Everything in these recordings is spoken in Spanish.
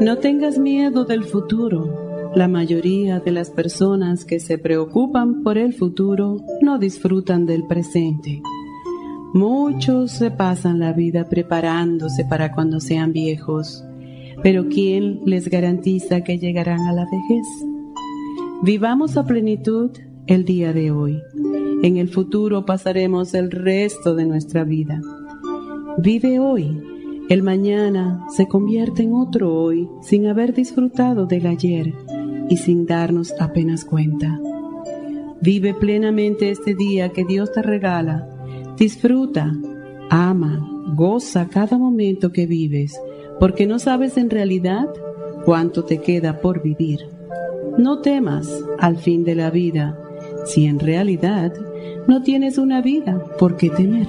No tengas miedo del futuro. La mayoría de las personas que se preocupan por el futuro no disfrutan del presente. Muchos se pasan la vida preparándose para cuando sean viejos, pero ¿quién les garantiza que llegarán a la vejez? Vivamos a plenitud el día de hoy. En el futuro pasaremos el resto de nuestra vida. Vive hoy el mañana se convierte en otro hoy sin haber disfrutado del ayer y sin darnos apenas cuenta. Vive plenamente este día que Dios te regala. Disfruta, ama, goza cada momento que vives, porque no sabes en realidad cuánto te queda por vivir. No temas al fin de la vida, si en realidad no tienes una vida por qué temer.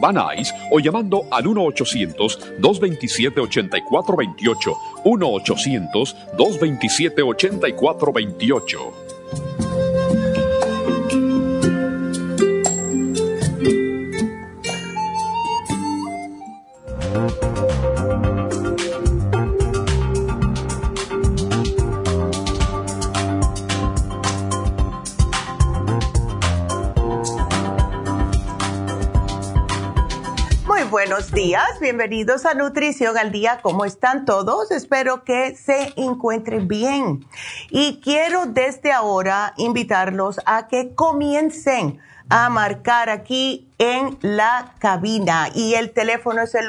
Van Nuys o llamando al 1-800-227-8428. 1-800-227-8428. Buenos días, bienvenidos a Nutrición al Día. ¿Cómo están todos? Espero que se encuentren bien. Y quiero desde ahora invitarlos a que comiencen a marcar aquí en la cabina. Y el teléfono es el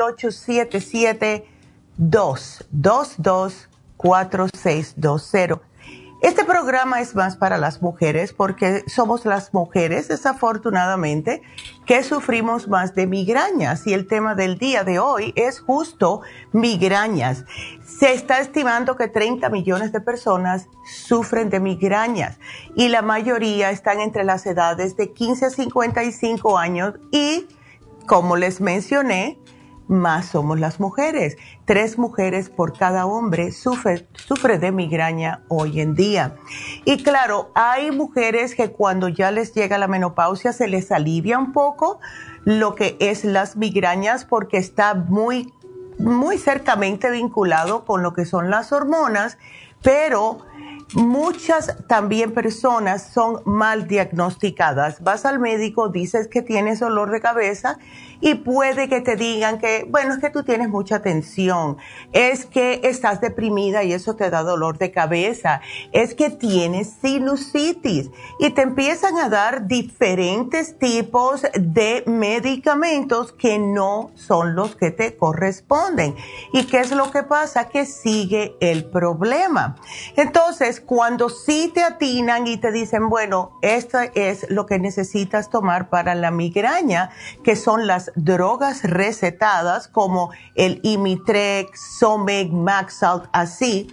877-222-4620. Este programa es más para las mujeres porque somos las mujeres, desafortunadamente, que sufrimos más de migrañas y el tema del día de hoy es justo migrañas. Se está estimando que 30 millones de personas sufren de migrañas y la mayoría están entre las edades de 15 a 55 años y, como les mencioné, más somos las mujeres. Tres mujeres por cada hombre sufre, sufre de migraña hoy en día. Y claro, hay mujeres que cuando ya les llega la menopausia se les alivia un poco lo que es las migrañas porque está muy, muy cercamente vinculado con lo que son las hormonas, pero Muchas también personas son mal diagnosticadas. Vas al médico, dices que tienes dolor de cabeza y puede que te digan que, bueno, es que tú tienes mucha tensión, es que estás deprimida y eso te da dolor de cabeza, es que tienes sinusitis y te empiezan a dar diferentes tipos de medicamentos que no son los que te corresponden. ¿Y qué es lo que pasa? Que sigue el problema. Entonces, cuando sí te atinan y te dicen, bueno, esto es lo que necesitas tomar para la migraña, que son las drogas recetadas como el Imitrex, Someg, Maxalt, así,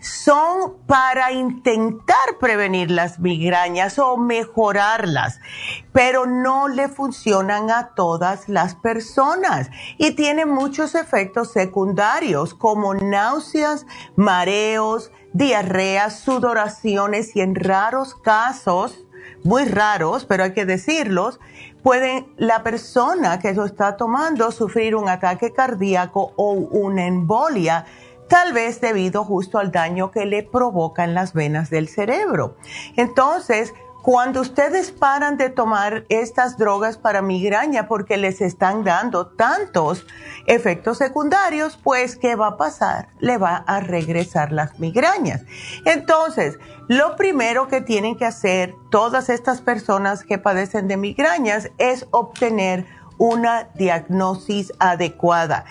son para intentar prevenir las migrañas o mejorarlas, pero no le funcionan a todas las personas y tienen muchos efectos secundarios como náuseas, mareos, diarreas, sudoraciones y en raros casos, muy raros, pero hay que decirlos, pueden la persona que lo está tomando sufrir un ataque cardíaco o una embolia tal vez debido justo al daño que le provocan las venas del cerebro. Entonces, cuando ustedes paran de tomar estas drogas para migraña porque les están dando tantos efectos secundarios, pues ¿qué va a pasar? Le va a regresar las migrañas. Entonces, lo primero que tienen que hacer todas estas personas que padecen de migrañas es obtener una diagnosis adecuada.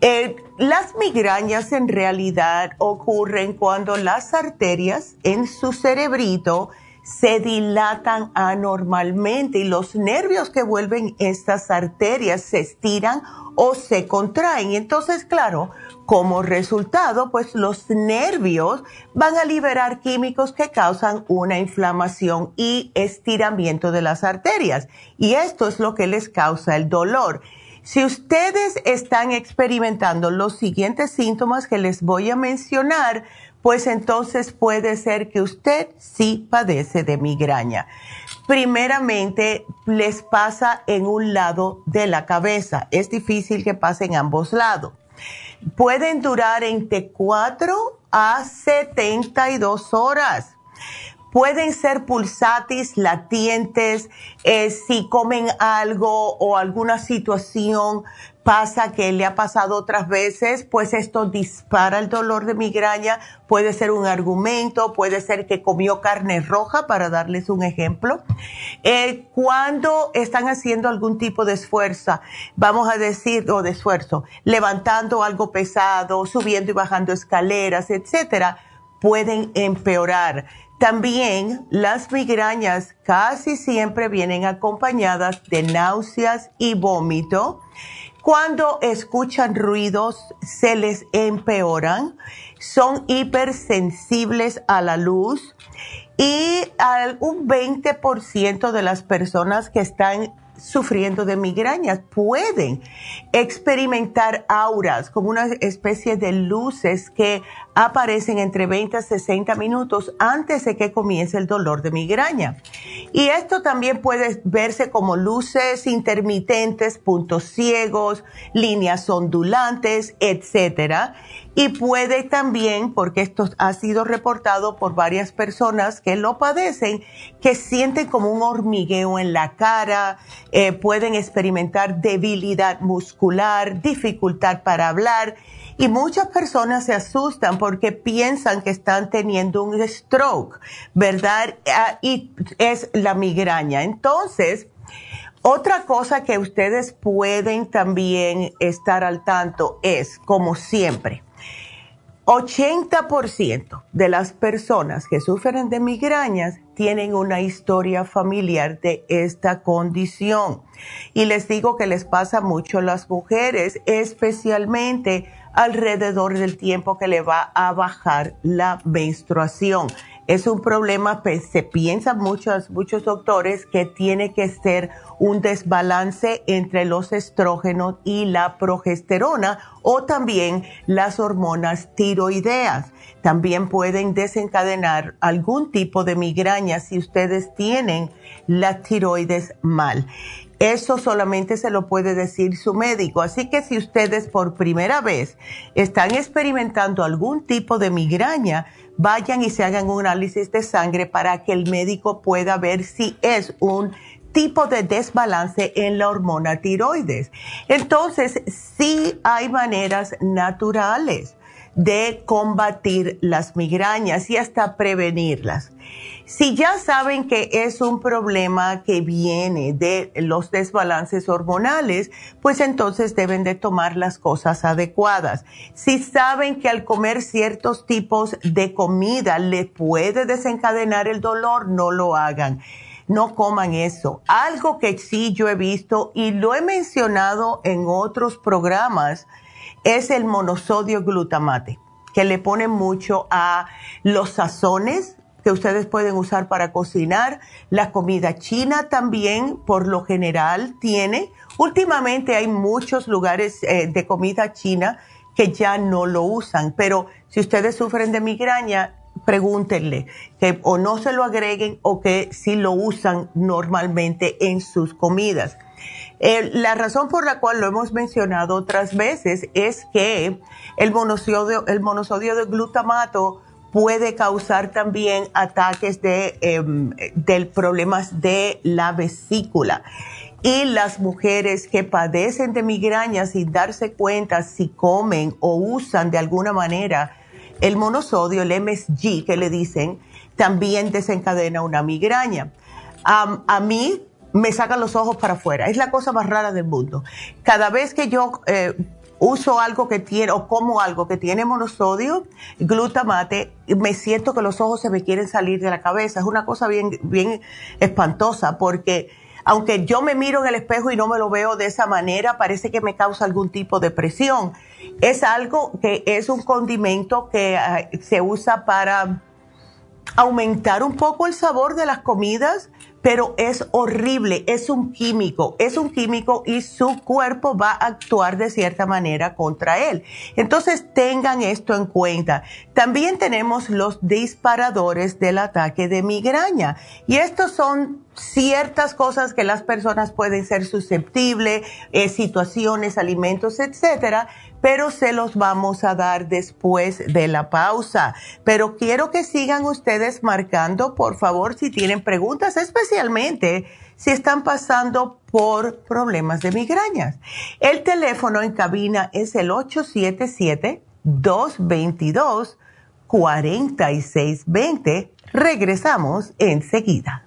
Eh, las migrañas en realidad ocurren cuando las arterias en su cerebrito se dilatan anormalmente y los nervios que vuelven estas arterias se estiran o se contraen. Entonces, claro, como resultado, pues los nervios van a liberar químicos que causan una inflamación y estiramiento de las arterias. Y esto es lo que les causa el dolor. Si ustedes están experimentando los siguientes síntomas que les voy a mencionar, pues entonces puede ser que usted sí padece de migraña. Primeramente, les pasa en un lado de la cabeza. Es difícil que pase en ambos lados. Pueden durar entre 4 a 72 horas pueden ser pulsatis latientes eh, si comen algo o alguna situación pasa que le ha pasado otras veces, pues esto dispara el dolor de migraña, puede ser un argumento, puede ser que comió carne roja, para darles un ejemplo. Eh, cuando están haciendo algún tipo de esfuerzo, vamos a decir, o de esfuerzo, levantando algo pesado, subiendo y bajando escaleras, etcétera, pueden empeorar también las migrañas casi siempre vienen acompañadas de náuseas y vómito. Cuando escuchan ruidos se les empeoran, son hipersensibles a la luz y un 20% de las personas que están sufriendo de migrañas pueden experimentar auras como una especie de luces que aparecen entre 20 a 60 minutos antes de que comience el dolor de migraña. Y esto también puede verse como luces intermitentes, puntos ciegos, líneas ondulantes, etcétera. Y puede también, porque esto ha sido reportado por varias personas que lo padecen, que sienten como un hormigueo en la cara, eh, pueden experimentar debilidad muscular, dificultad para hablar y muchas personas se asustan porque piensan que están teniendo un stroke, ¿verdad? Ah, y es la migraña. Entonces, otra cosa que ustedes pueden también estar al tanto es, como siempre, 80% de las personas que sufren de migrañas tienen una historia familiar de esta condición. Y les digo que les pasa mucho a las mujeres, especialmente alrededor del tiempo que le va a bajar la menstruación. Es un problema, pues, se piensa muchos, muchos doctores que tiene que ser un desbalance entre los estrógenos y la progesterona o también las hormonas tiroideas. También pueden desencadenar algún tipo de migraña si ustedes tienen la tiroides mal. Eso solamente se lo puede decir su médico. Así que si ustedes por primera vez están experimentando algún tipo de migraña, vayan y se hagan un análisis de sangre para que el médico pueda ver si es un tipo de desbalance en la hormona tiroides. Entonces, sí hay maneras naturales de combatir las migrañas y hasta prevenirlas. Si ya saben que es un problema que viene de los desbalances hormonales, pues entonces deben de tomar las cosas adecuadas. Si saben que al comer ciertos tipos de comida le puede desencadenar el dolor, no lo hagan. No coman eso. Algo que sí yo he visto y lo he mencionado en otros programas es el monosodio glutamate, que le pone mucho a los sazones que ustedes pueden usar para cocinar. La comida china también, por lo general, tiene. Últimamente hay muchos lugares eh, de comida china que ya no lo usan, pero si ustedes sufren de migraña, pregúntenle que o no se lo agreguen o que si lo usan normalmente en sus comidas. Eh, la razón por la cual lo hemos mencionado otras veces es que el monosodio, el monosodio de glutamato puede causar también ataques de, eh, problemas de la vesícula. Y las mujeres que padecen de migraña sin darse cuenta si comen o usan de alguna manera el monosodio, el MSG que le dicen, también desencadena una migraña. a mí me sacan los ojos para afuera. Es la cosa más rara del mundo. Cada vez que yo eh, uso algo que tiene o como algo que tiene monosodio, glutamate, me siento que los ojos se me quieren salir de la cabeza. Es una cosa bien, bien espantosa porque aunque yo me miro en el espejo y no me lo veo de esa manera, parece que me causa algún tipo de presión. Es algo que es un condimento que eh, se usa para aumentar un poco el sabor de las comidas pero es horrible, es un químico, es un químico y su cuerpo va a actuar de cierta manera contra él. Entonces tengan esto en cuenta. También tenemos los disparadores del ataque de migraña y estos son ciertas cosas que las personas pueden ser susceptibles, eh, situaciones, alimentos, etcétera, pero se los vamos a dar después de la pausa. Pero quiero que sigan ustedes marcando, por favor, si tienen preguntas, especialmente si están pasando por problemas de migrañas. El teléfono en cabina es el 877-222-4620. Regresamos enseguida.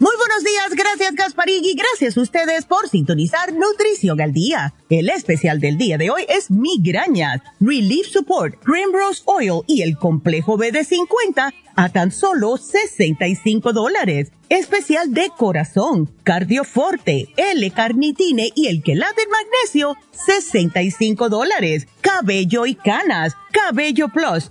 Muy buenos días, gracias Gasparig gracias a ustedes por sintonizar Nutrición al Día. El especial del día de hoy es migrañas, Relief Support, Primrose Oil y el complejo BD50 a tan solo 65 dólares. Especial de corazón, cardioforte, L-carnitine y el quelate magnesio, 65 dólares. Cabello y canas, cabello plus,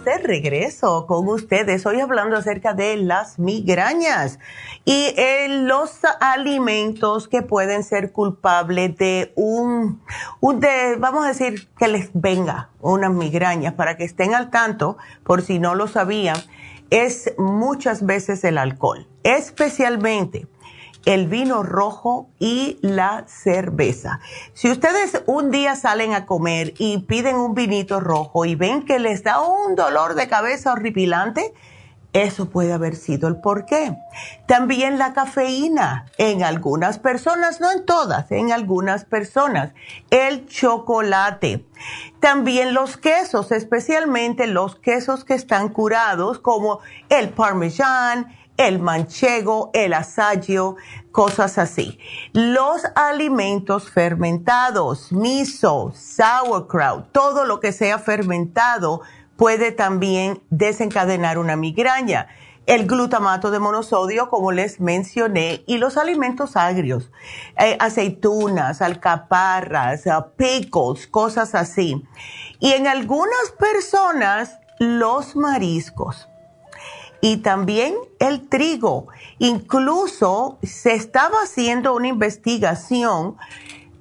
De regreso con ustedes. Hoy hablando acerca de las migrañas y eh, los alimentos que pueden ser culpables de un, un de, vamos a decir, que les venga unas migrañas para que estén al tanto, por si no lo sabían, es muchas veces el alcohol, especialmente el vino rojo y la cerveza. Si ustedes un día salen a comer y piden un vinito rojo y ven que les da un dolor de cabeza horripilante, eso puede haber sido el porqué. También la cafeína en algunas personas, no en todas, en algunas personas. El chocolate. También los quesos, especialmente los quesos que están curados como el parmesán, el manchego, el asayo, cosas así. Los alimentos fermentados, miso, sauerkraut, todo lo que sea fermentado puede también desencadenar una migraña. El glutamato de monosodio, como les mencioné, y los alimentos agrios, eh, aceitunas, alcaparras, uh, pickles, cosas así. Y en algunas personas, los mariscos y también el trigo. Incluso se estaba haciendo una investigación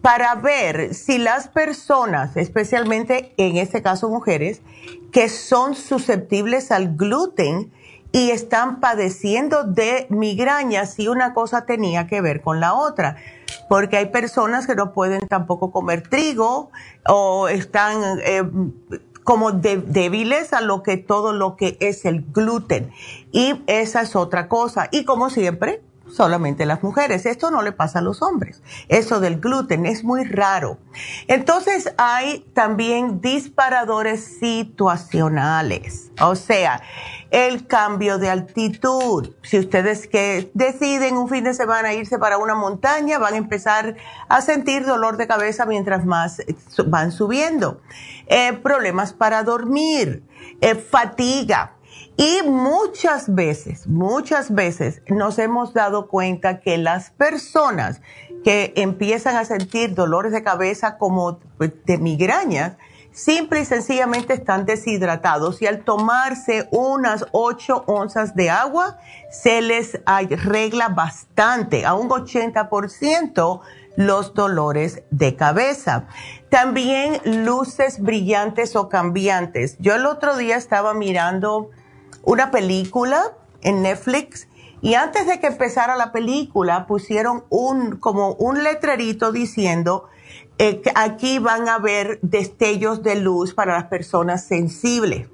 para ver si las personas, especialmente en este caso mujeres, que son susceptibles al gluten y están padeciendo de migrañas, si una cosa tenía que ver con la otra. Porque hay personas que no pueden tampoco comer trigo o están eh, como débiles a lo que todo lo que es el gluten. Y esa es otra cosa. Y como siempre, solamente las mujeres. Esto no le pasa a los hombres. Eso del gluten es muy raro. Entonces hay también disparadores situacionales. O sea, el cambio de altitud. Si ustedes que deciden un fin de semana irse para una montaña, van a empezar a sentir dolor de cabeza mientras más van subiendo. Eh, problemas para dormir, eh, fatiga y muchas veces, muchas veces nos hemos dado cuenta que las personas que empiezan a sentir dolores de cabeza como de migrañas, simple y sencillamente están deshidratados y al tomarse unas 8 onzas de agua se les arregla bastante, a un 80% los dolores de cabeza. También luces brillantes o cambiantes. Yo el otro día estaba mirando una película en Netflix y antes de que empezara la película pusieron un como un letrerito diciendo eh, aquí van a haber destellos de luz para las personas sensibles.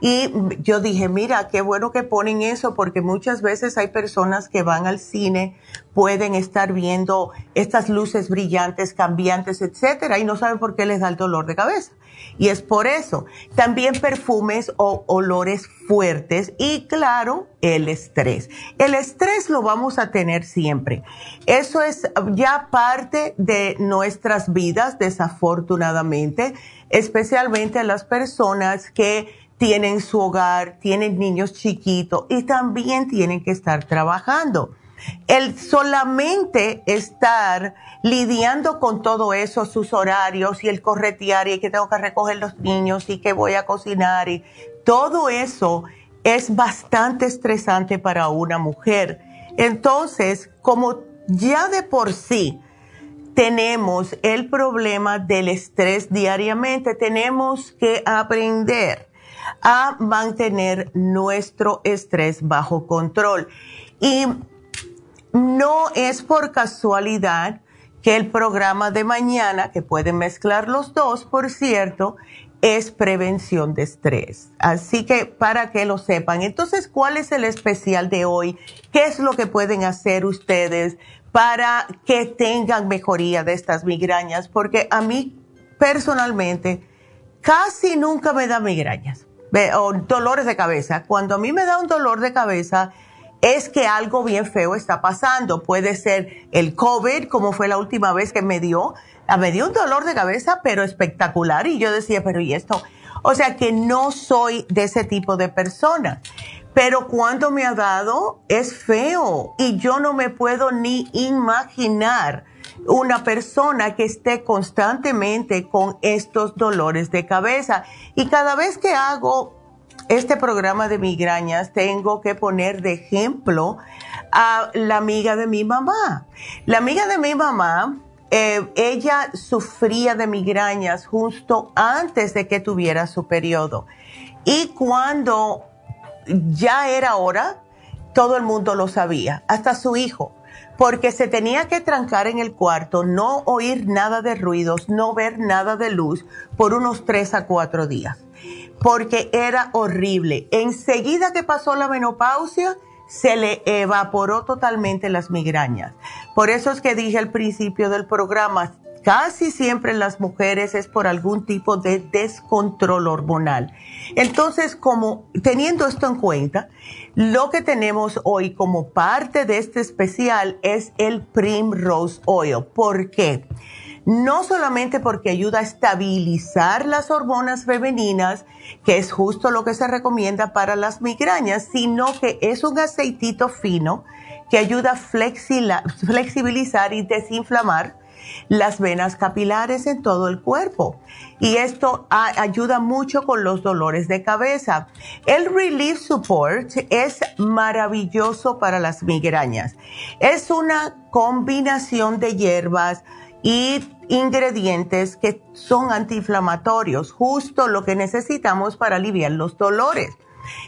Y yo dije, mira, qué bueno que ponen eso porque muchas veces hay personas que van al cine, pueden estar viendo estas luces brillantes, cambiantes, etcétera, y no saben por qué les da el dolor de cabeza. Y es por eso. También perfumes o olores fuertes y claro, el estrés. El estrés lo vamos a tener siempre. Eso es ya parte de nuestras vidas, desafortunadamente, especialmente las personas que tienen su hogar, tienen niños chiquitos y también tienen que estar trabajando. El solamente estar lidiando con todo eso, sus horarios y el corretear y que tengo que recoger los niños y que voy a cocinar y todo eso es bastante estresante para una mujer. Entonces, como ya de por sí tenemos el problema del estrés diariamente, tenemos que aprender a mantener nuestro estrés bajo control. Y no es por casualidad que el programa de mañana, que pueden mezclar los dos, por cierto, es prevención de estrés. Así que para que lo sepan. Entonces, ¿cuál es el especial de hoy? ¿Qué es lo que pueden hacer ustedes para que tengan mejoría de estas migrañas? Porque a mí personalmente casi nunca me da migrañas o dolores de cabeza. Cuando a mí me da un dolor de cabeza, es que algo bien feo está pasando. Puede ser el COVID, como fue la última vez que me dio. Ah, me dio un dolor de cabeza, pero espectacular. Y yo decía, pero ¿y esto? O sea que no soy de ese tipo de persona. Pero cuando me ha dado, es feo. Y yo no me puedo ni imaginar una persona que esté constantemente con estos dolores de cabeza. Y cada vez que hago este programa de migrañas tengo que poner de ejemplo a la amiga de mi mamá. La amiga de mi mamá, eh, ella sufría de migrañas justo antes de que tuviera su periodo. Y cuando ya era hora, todo el mundo lo sabía, hasta su hijo porque se tenía que trancar en el cuarto, no oír nada de ruidos, no ver nada de luz por unos tres a cuatro días, porque era horrible. Enseguida que pasó la menopausia, se le evaporó totalmente las migrañas. Por eso es que dije al principio del programa, casi siempre las mujeres es por algún tipo de descontrol hormonal. Entonces, como teniendo esto en cuenta, lo que tenemos hoy como parte de este especial es el Primrose Oil. ¿Por qué? No solamente porque ayuda a estabilizar las hormonas femeninas, que es justo lo que se recomienda para las migrañas, sino que es un aceitito fino que ayuda a flexibilizar y desinflamar las venas capilares en todo el cuerpo. Y esto ayuda mucho con los dolores de cabeza. El Relief Support es maravilloso para las migrañas. Es una combinación de hierbas y ingredientes que son antiinflamatorios, justo lo que necesitamos para aliviar los dolores.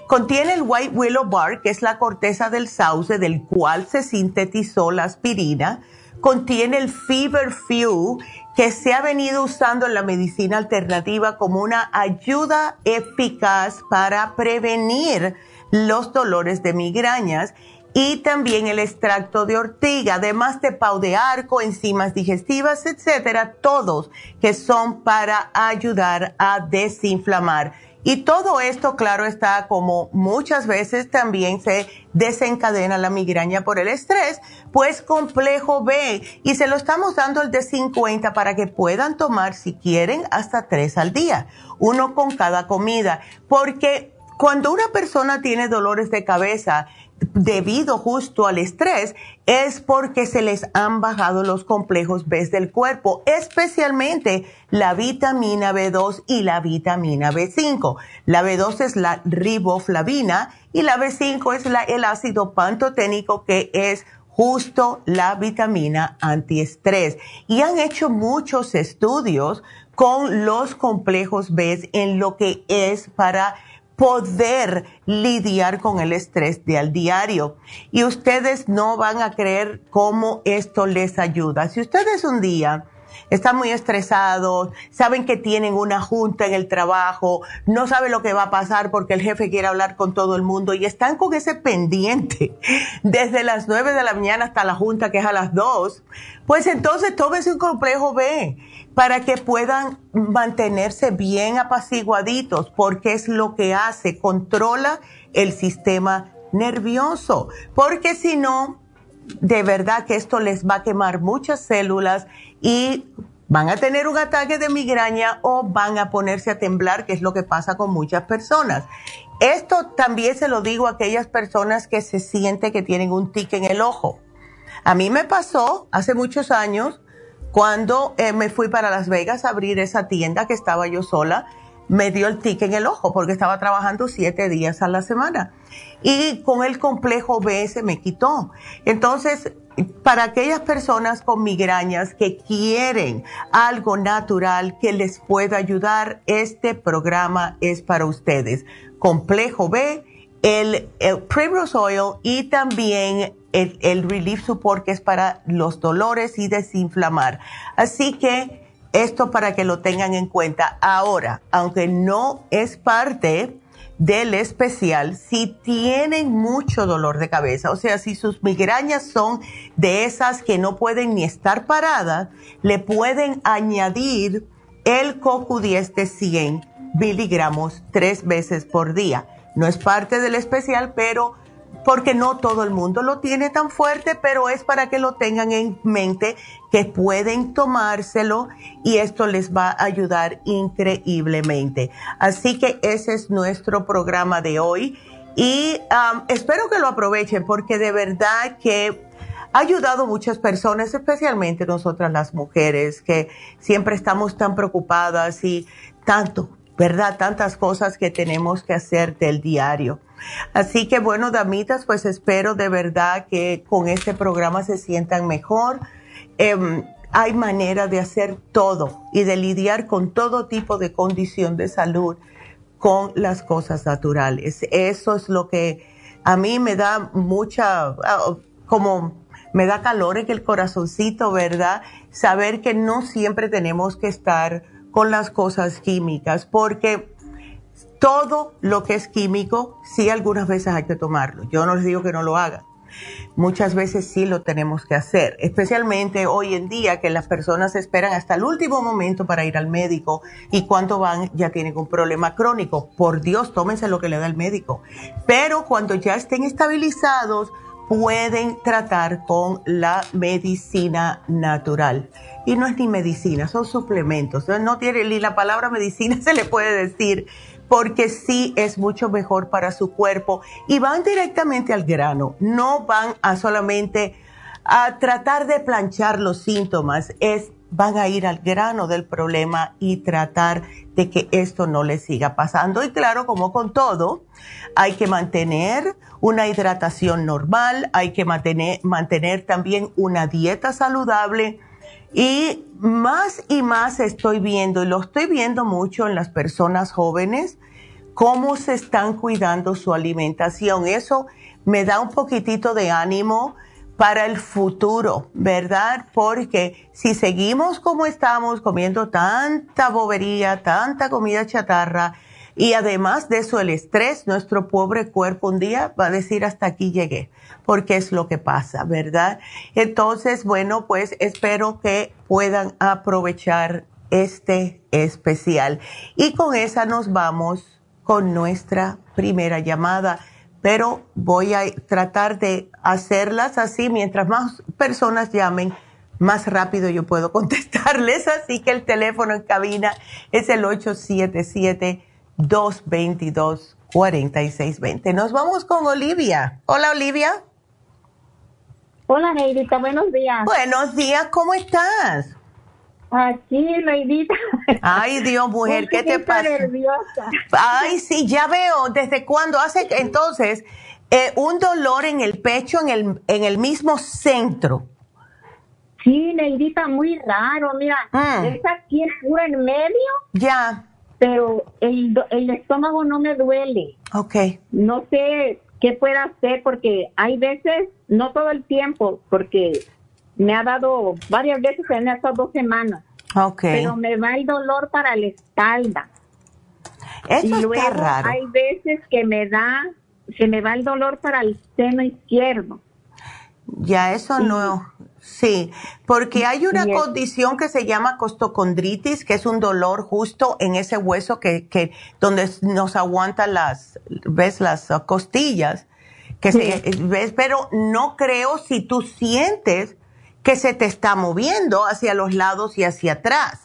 Contiene el White Willow Bark, que es la corteza del sauce del cual se sintetizó la aspirina contiene el Fever Few, que se ha venido usando en la medicina alternativa como una ayuda eficaz para prevenir los dolores de migrañas y también el extracto de ortiga, además de pau de arco, enzimas digestivas, etcétera, todos que son para ayudar a desinflamar y todo esto, claro, está como muchas veces también se desencadena la migraña por el estrés, pues complejo B. Y se lo estamos dando el de 50 para que puedan tomar, si quieren, hasta tres al día, uno con cada comida. Porque cuando una persona tiene dolores de cabeza, debido justo al estrés es porque se les han bajado los complejos B del cuerpo, especialmente la vitamina B2 y la vitamina B5. La B2 es la riboflavina y la B5 es el ácido pantoténico que es justo la vitamina antiestrés. Y han hecho muchos estudios con los complejos B en lo que es para poder lidiar con el estrés de al diario. Y ustedes no van a creer cómo esto les ayuda. Si ustedes un día están muy estresados, saben que tienen una junta en el trabajo, no saben lo que va a pasar porque el jefe quiere hablar con todo el mundo y están con ese pendiente desde las 9 de la mañana hasta la junta que es a las 2, pues entonces tómense un complejo B para que puedan mantenerse bien apaciguaditos porque es lo que hace, controla el sistema nervioso, porque si no, de verdad que esto les va a quemar muchas células y van a tener un ataque de migraña o van a ponerse a temblar, que es lo que pasa con muchas personas. Esto también se lo digo a aquellas personas que se sienten que tienen un tic en el ojo. A mí me pasó hace muchos años cuando eh, me fui para Las Vegas a abrir esa tienda que estaba yo sola me dio el tic en el ojo porque estaba trabajando siete días a la semana. Y con el complejo B se me quitó. Entonces, para aquellas personas con migrañas que quieren algo natural que les pueda ayudar, este programa es para ustedes. Complejo B, el, Primrose Oil y también el, el Relief Support que es para los dolores y desinflamar. Así que esto para que lo tengan en cuenta. Ahora, aunque no es parte del especial, si tienen mucho dolor de cabeza, o sea, si sus migrañas son de esas que no pueden ni estar paradas, le pueden añadir el CoQ10 de 100 miligramos tres veces por día. No es parte del especial, pero porque no todo el mundo lo tiene tan fuerte, pero es para que lo tengan en mente que pueden tomárselo y esto les va a ayudar increíblemente. Así que ese es nuestro programa de hoy y um, espero que lo aprovechen porque de verdad que ha ayudado a muchas personas, especialmente nosotras las mujeres, que siempre estamos tan preocupadas y tanto, ¿verdad? Tantas cosas que tenemos que hacer del diario. Así que bueno, damitas, pues espero de verdad que con este programa se sientan mejor. Em, hay manera de hacer todo y de lidiar con todo tipo de condición de salud con las cosas naturales. Eso es lo que a mí me da mucha, ah, como me da calor en el corazoncito, ¿verdad? Saber que no siempre tenemos que estar con las cosas químicas, porque todo lo que es químico, sí algunas veces hay que tomarlo. Yo no les digo que no lo hagan. Muchas veces sí lo tenemos que hacer, especialmente hoy en día que las personas esperan hasta el último momento para ir al médico y cuando van ya tienen un problema crónico. Por Dios, tómense lo que le da el médico. Pero cuando ya estén estabilizados, pueden tratar con la medicina natural. Y no es ni medicina, son suplementos. No tiene ni la palabra medicina se le puede decir porque sí es mucho mejor para su cuerpo y van directamente al grano, no van a solamente a tratar de planchar los síntomas, es van a ir al grano del problema y tratar de que esto no le siga pasando. Y claro, como con todo, hay que mantener una hidratación normal, hay que mantener, mantener también una dieta saludable y más y más estoy viendo, y lo estoy viendo mucho en las personas jóvenes, cómo se están cuidando su alimentación. Eso me da un poquitito de ánimo para el futuro, ¿verdad? Porque si seguimos como estamos, comiendo tanta bobería, tanta comida chatarra, y además de eso el estrés, nuestro pobre cuerpo un día va a decir hasta aquí llegué porque es lo que pasa, ¿verdad? Entonces, bueno, pues espero que puedan aprovechar este especial. Y con esa nos vamos con nuestra primera llamada, pero voy a tratar de hacerlas así, mientras más personas llamen, más rápido yo puedo contestarles, así que el teléfono en cabina es el 877-222-4620. Nos vamos con Olivia. Hola Olivia. Hola, Neidita, buenos días. Buenos días, ¿cómo estás? Aquí, Neidita. Ay, Dios, mujer, ¿qué te pasa? nerviosa. Ay, sí, ya veo. ¿Desde cuándo? Hace entonces eh, un dolor en el pecho, en el, en el mismo centro. Sí, Neidita, muy raro. Mira, mm. es aquí puro en medio. Ya. Pero el, el estómago no me duele. Ok. No sé qué pueda hacer porque hay veces, no todo el tiempo, porque me ha dado varias veces en estas dos semanas. Ok. Pero me va el dolor para la espalda. Eso y luego está raro. hay veces que me da, se me va el dolor para el seno izquierdo. Ya, eso no. Sí, porque hay una condición que se llama costocondritis, que es un dolor justo en ese hueso que, que donde nos aguantan las, ves, las uh, costillas, que se, ves, pero no creo si tú sientes que se te está moviendo hacia los lados y hacia atrás.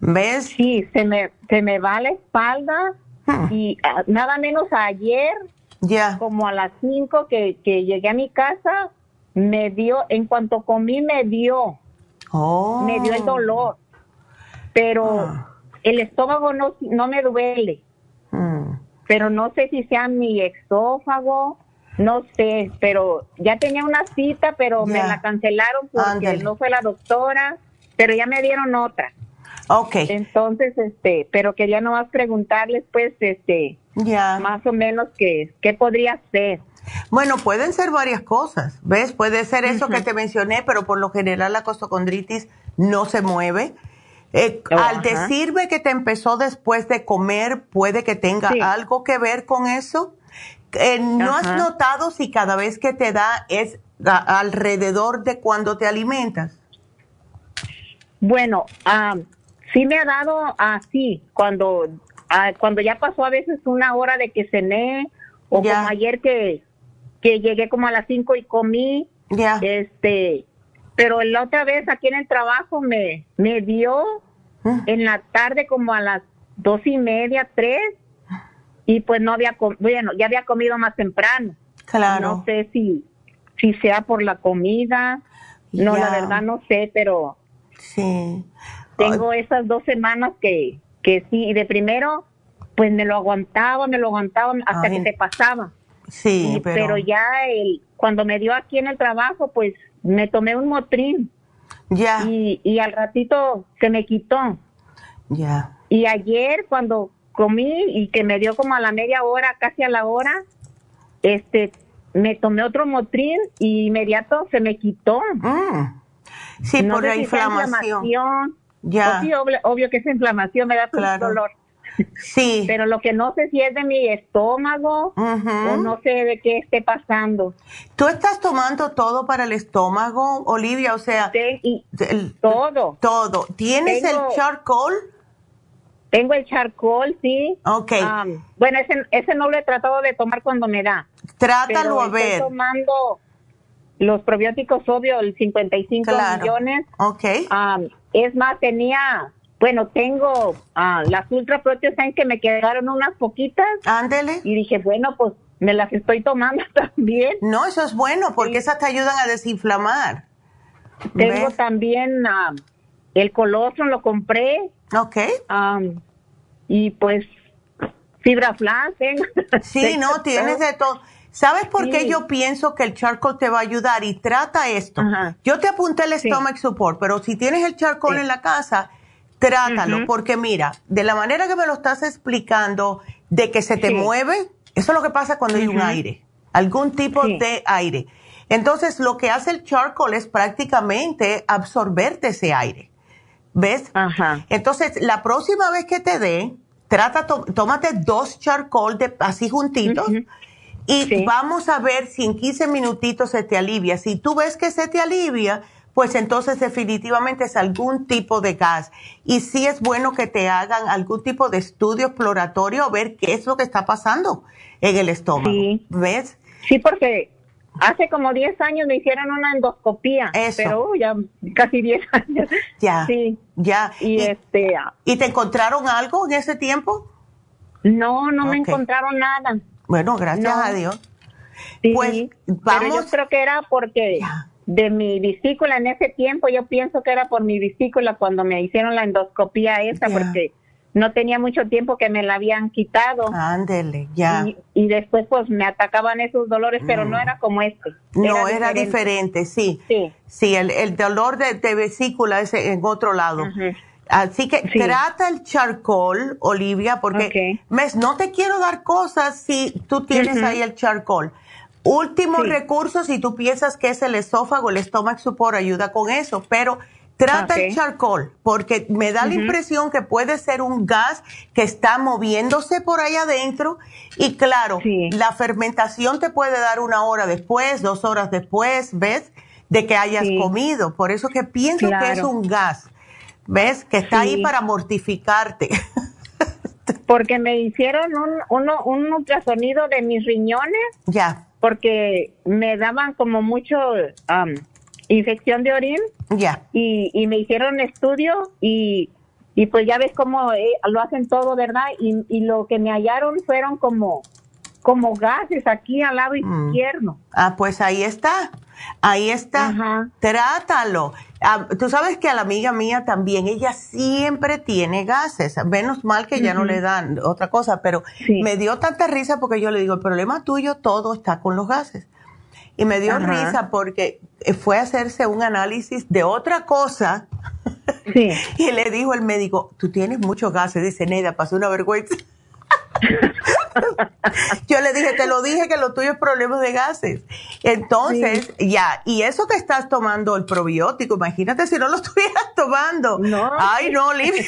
¿Ves? Sí, se me, se me va la espalda Hmm. y ah, nada menos ayer, Ya. como a las 5 que, que llegué a mi casa, me dio, en cuanto comí me dio, Oh. me dio el dolor, pero Ah. el estómago no, no me duele, Mm. pero no sé si sea mi exófago, no sé, pero ya tenía una cita, pero me la cancelaron porque no fue la doctora, pero ya me dieron otra. Ok. Entonces, este, pero quería nomás preguntarles, pues, este, Ya. más o menos qué, qué podría ser. Bueno, pueden ser varias cosas, ¿ves? Puede ser eso que te mencioné, pero por lo general la costocondritis no se mueve. Eh, Oh, al decirme que te empezó después de comer, puede que tenga Sí. algo que ver con eso. Eh, ¿No has notado si cada vez que te da es alrededor de cuando te alimentas? Bueno, ah, sí me ha dado así, cuando, ah, cuando ya pasó a veces una hora de que cené, o Ya. como ayer que, que llegué como a las cinco y comí, este, pero la otra vez aquí en el trabajo me, me dio Mm. en la tarde como a las dos y media, tres, y pues no había, bueno, ya había comido más temprano. Claro. No sé si, si sea por la comida, no, la verdad no sé, pero Sí. tengo esas dos semanas que, que sí, y de primero, pues me lo aguantaba, me lo aguantaba hasta Ay. que te pasaba. Sí, Y- pero, ya el, cuando me dio aquí en el trabajo, pues me tomé un motrín ya, y, y al ratito se me quitó. ya. Y ayer cuando comí y que me dio como a la media hora, casi a la hora, este, me tomé otro motrín y inmediato se me quitó. Mm. Sí, No por la inflamación. inflamación. Ya. Pues sí, obvio, obvio que es inflamación, me da Claro. dolor. Sí. Pero lo que no sé si es de mi estómago o no sé de qué esté pasando. ¿Tú estás tomando todo para el estómago, Olivia? O sea, y el- todo. todo. ¿Tienes Tengo- el charcoal? Tengo el charcoal, sí. Ok. Am, bueno, ese, ese no lo he tratado de tomar cuando me da. Trátalo pero a estoy ver. tomando los probióticos, obvio, el 55 Claro. millones. Ok. Am, es más, tenía, bueno, tengo ah, las Ultra Protein que me quedaron unas poquitas Ándele. y dije, bueno, pues me las estoy tomando también. No, eso es bueno porque Sí. esas te ayudan a desinflamar. Tengo ¿Ves? también am, el colostrum, lo compré Ok. am, y pues fibra flash. Sí, no, tienes de todo. ¿Sabes por qué yo pienso que el charcoal te va a ayudar? Y trata esto. Ajá. Yo te apunté el Sí. stomach support, pero si tienes el charcoal Sí. en la casa, trátalo. Porque mira, de la manera que me lo estás explicando, de que se te Sí. mueve, eso es lo que pasa cuando hay un aire, algún tipo Sí. de aire. Entonces, lo que hace el charcoal es prácticamente absorberte ese aire. ¿Ves? Ajá. Entonces, la próxima vez que te dé, trata, tómate dos charcoal de, así juntitos y Sí. vamos a ver si en 15 minutitos se te alivia. Si tú ves que se te alivia, pues entonces definitivamente es algún tipo de gas. Y sí es bueno que te hagan algún tipo de estudio exploratorio a ver qué es lo que está pasando en el estómago. Sí. ¿Ves? Sí, porque hace como 10 años me hicieron una endoscopía. Eso. Pero uh, ya casi 10 años. Ya. Sí. Ya. Y, ¿Y, este, ah, y te encontraron algo en ese tiempo? no, no me encontraron nada. Bueno, gracias No. a Dios. Sí, Pues, Pero vamos- yo creo que era porque Ya. De mi vesícula en ese tiempo, yo pienso que era por mi vesícula cuando me hicieron la endoscopía esa, porque no tenía mucho tiempo que me la habían quitado. Ándele, ya. Y, y después pues me atacaban esos dolores, pero Mm. no era como este. No, era diferente, sí. Sí. Sí, el, el dolor de, de vesícula es en otro lado. Así que Sí. trata el charcoal, Olivia, porque mes, no te quiero dar cosas si tú tienes ahí el charcoal. Último recurso, si tú piensas que es el esófago, el stomach support ayuda con eso, pero trata el charcoal, porque me da la impresión que puede ser un gas que está moviéndose por ahí adentro y claro, la fermentación te puede dar una hora después, dos horas después, ¿ves? De que hayas comido. Por eso que pienso que es un gas, ¿ves? Que está ahí para mortificarte. porque me hicieron un, un ultrasonido de mis riñones. Ya. Porque me daban como mucho infección de orín. Ya. Y, y me hicieron estudio y, y pues ya ves cómo eh, lo hacen todo, ¿verdad? Y, y lo que me hallaron fueron como como gases aquí al lado mm. izquierdo. Ah, pues ahí está, ahí está, trátalo. Ah, tú sabes que a la amiga mía también, ella siempre tiene gases, menos mal que ya no le dan otra cosa, pero me dio tanta risa porque yo le digo, el problema tuyo todo está con los gases. Y me dio risa porque fue a hacerse un análisis de otra cosa. Sí. y le dijo el médico, tú tienes muchos gases. Dice, Neida, pasó una vergüenza. Yo le dije, te lo dije que lo tuyo es problemas de gases. Entonces, ya, y eso que estás tomando el probiótico, imagínate si no lo estuvieras tomando. No. Ay, no, Olivia.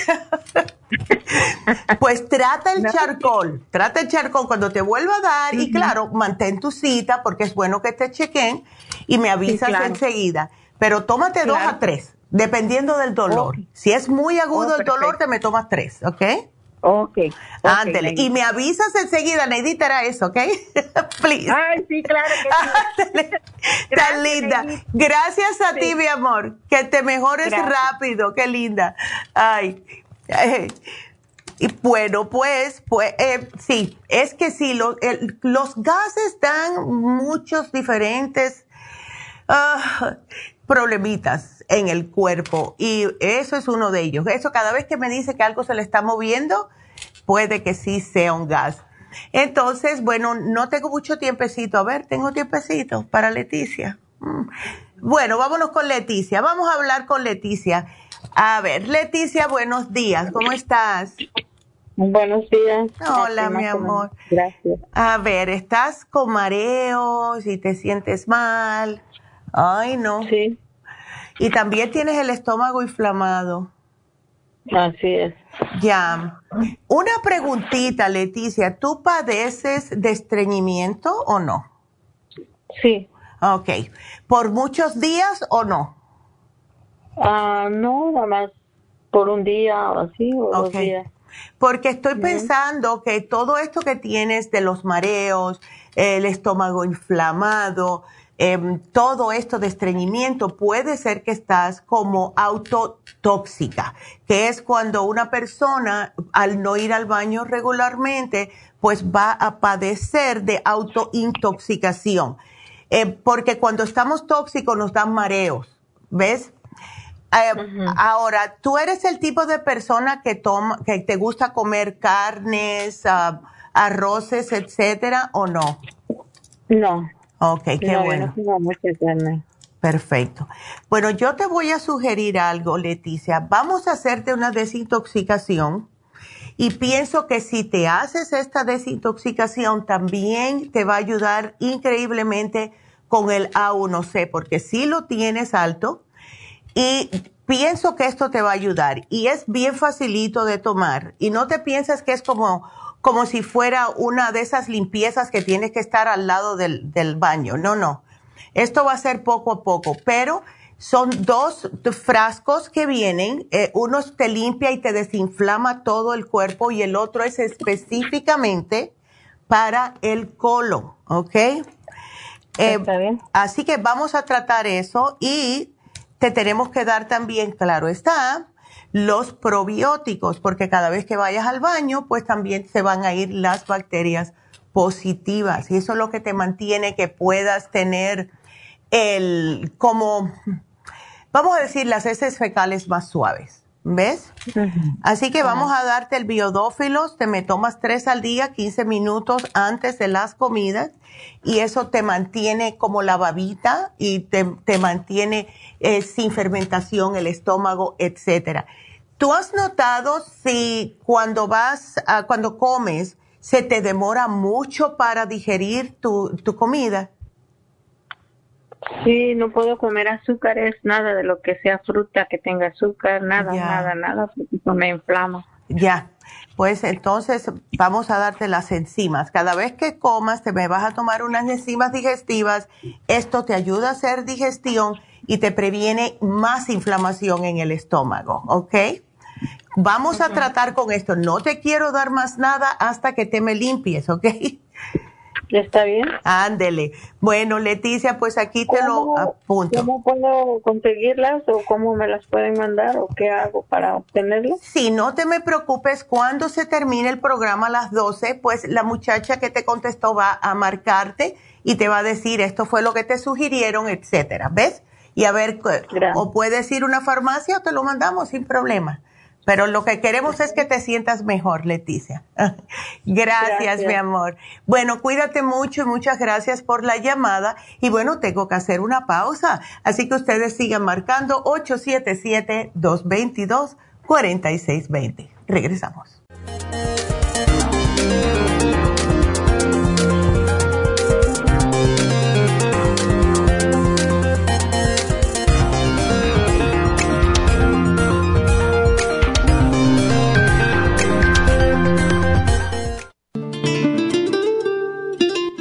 pues trata el charcol, trata el charcol cuando te vuelva a dar y claro, mantén tu cita porque es bueno que te chequen y me avisas enseguida. Pero tómate dos a tres, dependiendo del dolor. Si es muy agudo oh, el dolor, te me tomas tres, ¿ok? Ok. Ándele. Y me avisas enseguida, Neidita, era eso, ¿ok? Please. Ay, sí, claro que sí. Tan linda. Gracias a ti, mi amor. Que te mejores rápido. Qué linda. Ay. Y bueno, pues, pues eh, sí, es que sí, los gases dan muchos diferentes uh, problemitas en el cuerpo y eso es uno de ellos. Eso cada vez que me dice que algo se le está moviendo, puede que sí sea un gas. Entonces, bueno, no tengo mucho tiempecito. A ver, tengo tiempecito para Leticia. Mm. Bueno, vámonos con Leticia. Vamos a hablar con Leticia. A ver, Leticia, buenos días. ¿Cómo estás? Buenos días. Hola, mi amor. Gracias. A ver, ¿estás con mareos y te sientes mal? Ay, no. Sí. Y también tienes el estómago inflamado. Así es. Ya. Una preguntita, Leticia. ¿Tú padeces de estreñimiento o no? Sí. Ok. ¿Por muchos días o no? Ah, no, nada más por un día o así, o dos días. Porque estoy pensando que todo esto que tienes de los mareos, el estómago inflamado, Em, todo esto de estreñimiento puede ser que estás como autotóxica, que es cuando una persona al no ir al baño regularmente, pues va a padecer de autointoxicación. Eh, porque cuando estamos tóxicos nos dan mareos, ¿ves? Em, ahora, ¿tú eres el tipo de persona que toma, que te gusta comer carnes, ah, arroces, etcétera, o no? No. Ok, qué bueno. Perfecto. Bueno, yo te voy a sugerir algo, Leticia. Vamos a hacerte una desintoxicación y pienso que si te haces esta desintoxicación también te va a ayudar increíblemente con el A1C, porque si lo tienes alto y pienso que esto te va a ayudar y es bien facilito de tomar y no te piensas que es como como si fuera una de esas limpiezas que tienes que estar al lado del, baño. No, no. Esto va a ser poco a poco, pero son dos frascos que vienen. Eh, uno te limpia y te desinflama todo el cuerpo y el otro es específicamente para el colon, ¿ok? Eh, Está bien. Así que vamos a tratar eso y te tenemos que dar también, claro está, los probióticos, porque cada vez que vayas al baño, pues también se van a ir las bacterias positivas y eso es lo que te mantiene que puedas tener el, como, vamos a decir, las heces fecales más suaves. ¿Ves? Así que vamos a darte el biodófilos, te me tomas tres al día, 15 minutos antes de las comidas y eso te mantiene como la babita y te, te mantiene eh, sin fermentación el estómago, etcétera. ¿Tú has notado si cuando vas, cuando comes, se te demora mucho para digerir tu, tu comida? Sí, no puedo comer azúcares, nada de lo que sea fruta que tenga azúcar, nada, nada, nada, porque me inflama. Ya, pues entonces vamos a darte las enzimas. Cada vez que comas te me vas a tomar unas enzimas digestivas. Esto te ayuda a hacer digestión y te previene más inflamación en el estómago, ¿ok? Vamos a tratar con esto. No te quiero dar más nada hasta que te me limpies, ¿ok? ¿Está bien? Ándele. Bueno, Leticia, pues aquí te lo apunto. ¿Cómo puedo conseguirlas o cómo me las pueden mandar o qué hago para obtenerlas? Sí, no te me preocupes. Cuando se termine el programa a las 12, pues la muchacha que te contestó va a marcarte y te va a decir esto fue lo que te sugirieron, etcétera. ¿Ves? Y a ver, o puedes ir a una farmacia o te lo mandamos sin problema. Pero lo que queremos es que te sientas mejor, Leticia. gracias, mi amor. Bueno, cuídate mucho y muchas gracias por la llamada. Y bueno, tengo que hacer una pausa. Así que ustedes sigan marcando 877-222-4620. Regresamos.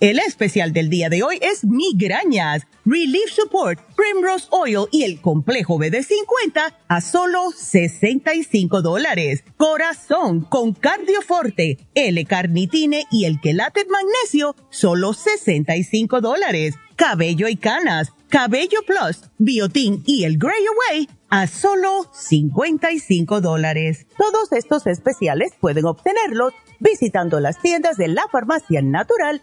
El especial del día de hoy es migrañas, Relief Support, Primrose Oil y el complejo BD50 a solo 65 dólares. Corazón con Cardioforte, L-Carnitine y el Quelate Magnesio, solo 65 dólares cabello y canas, cabello plus, biotin y el Grey Away a solo 55 dólares. Todos estos especiales pueden obtenerlos visitando las tiendas de la farmacia natural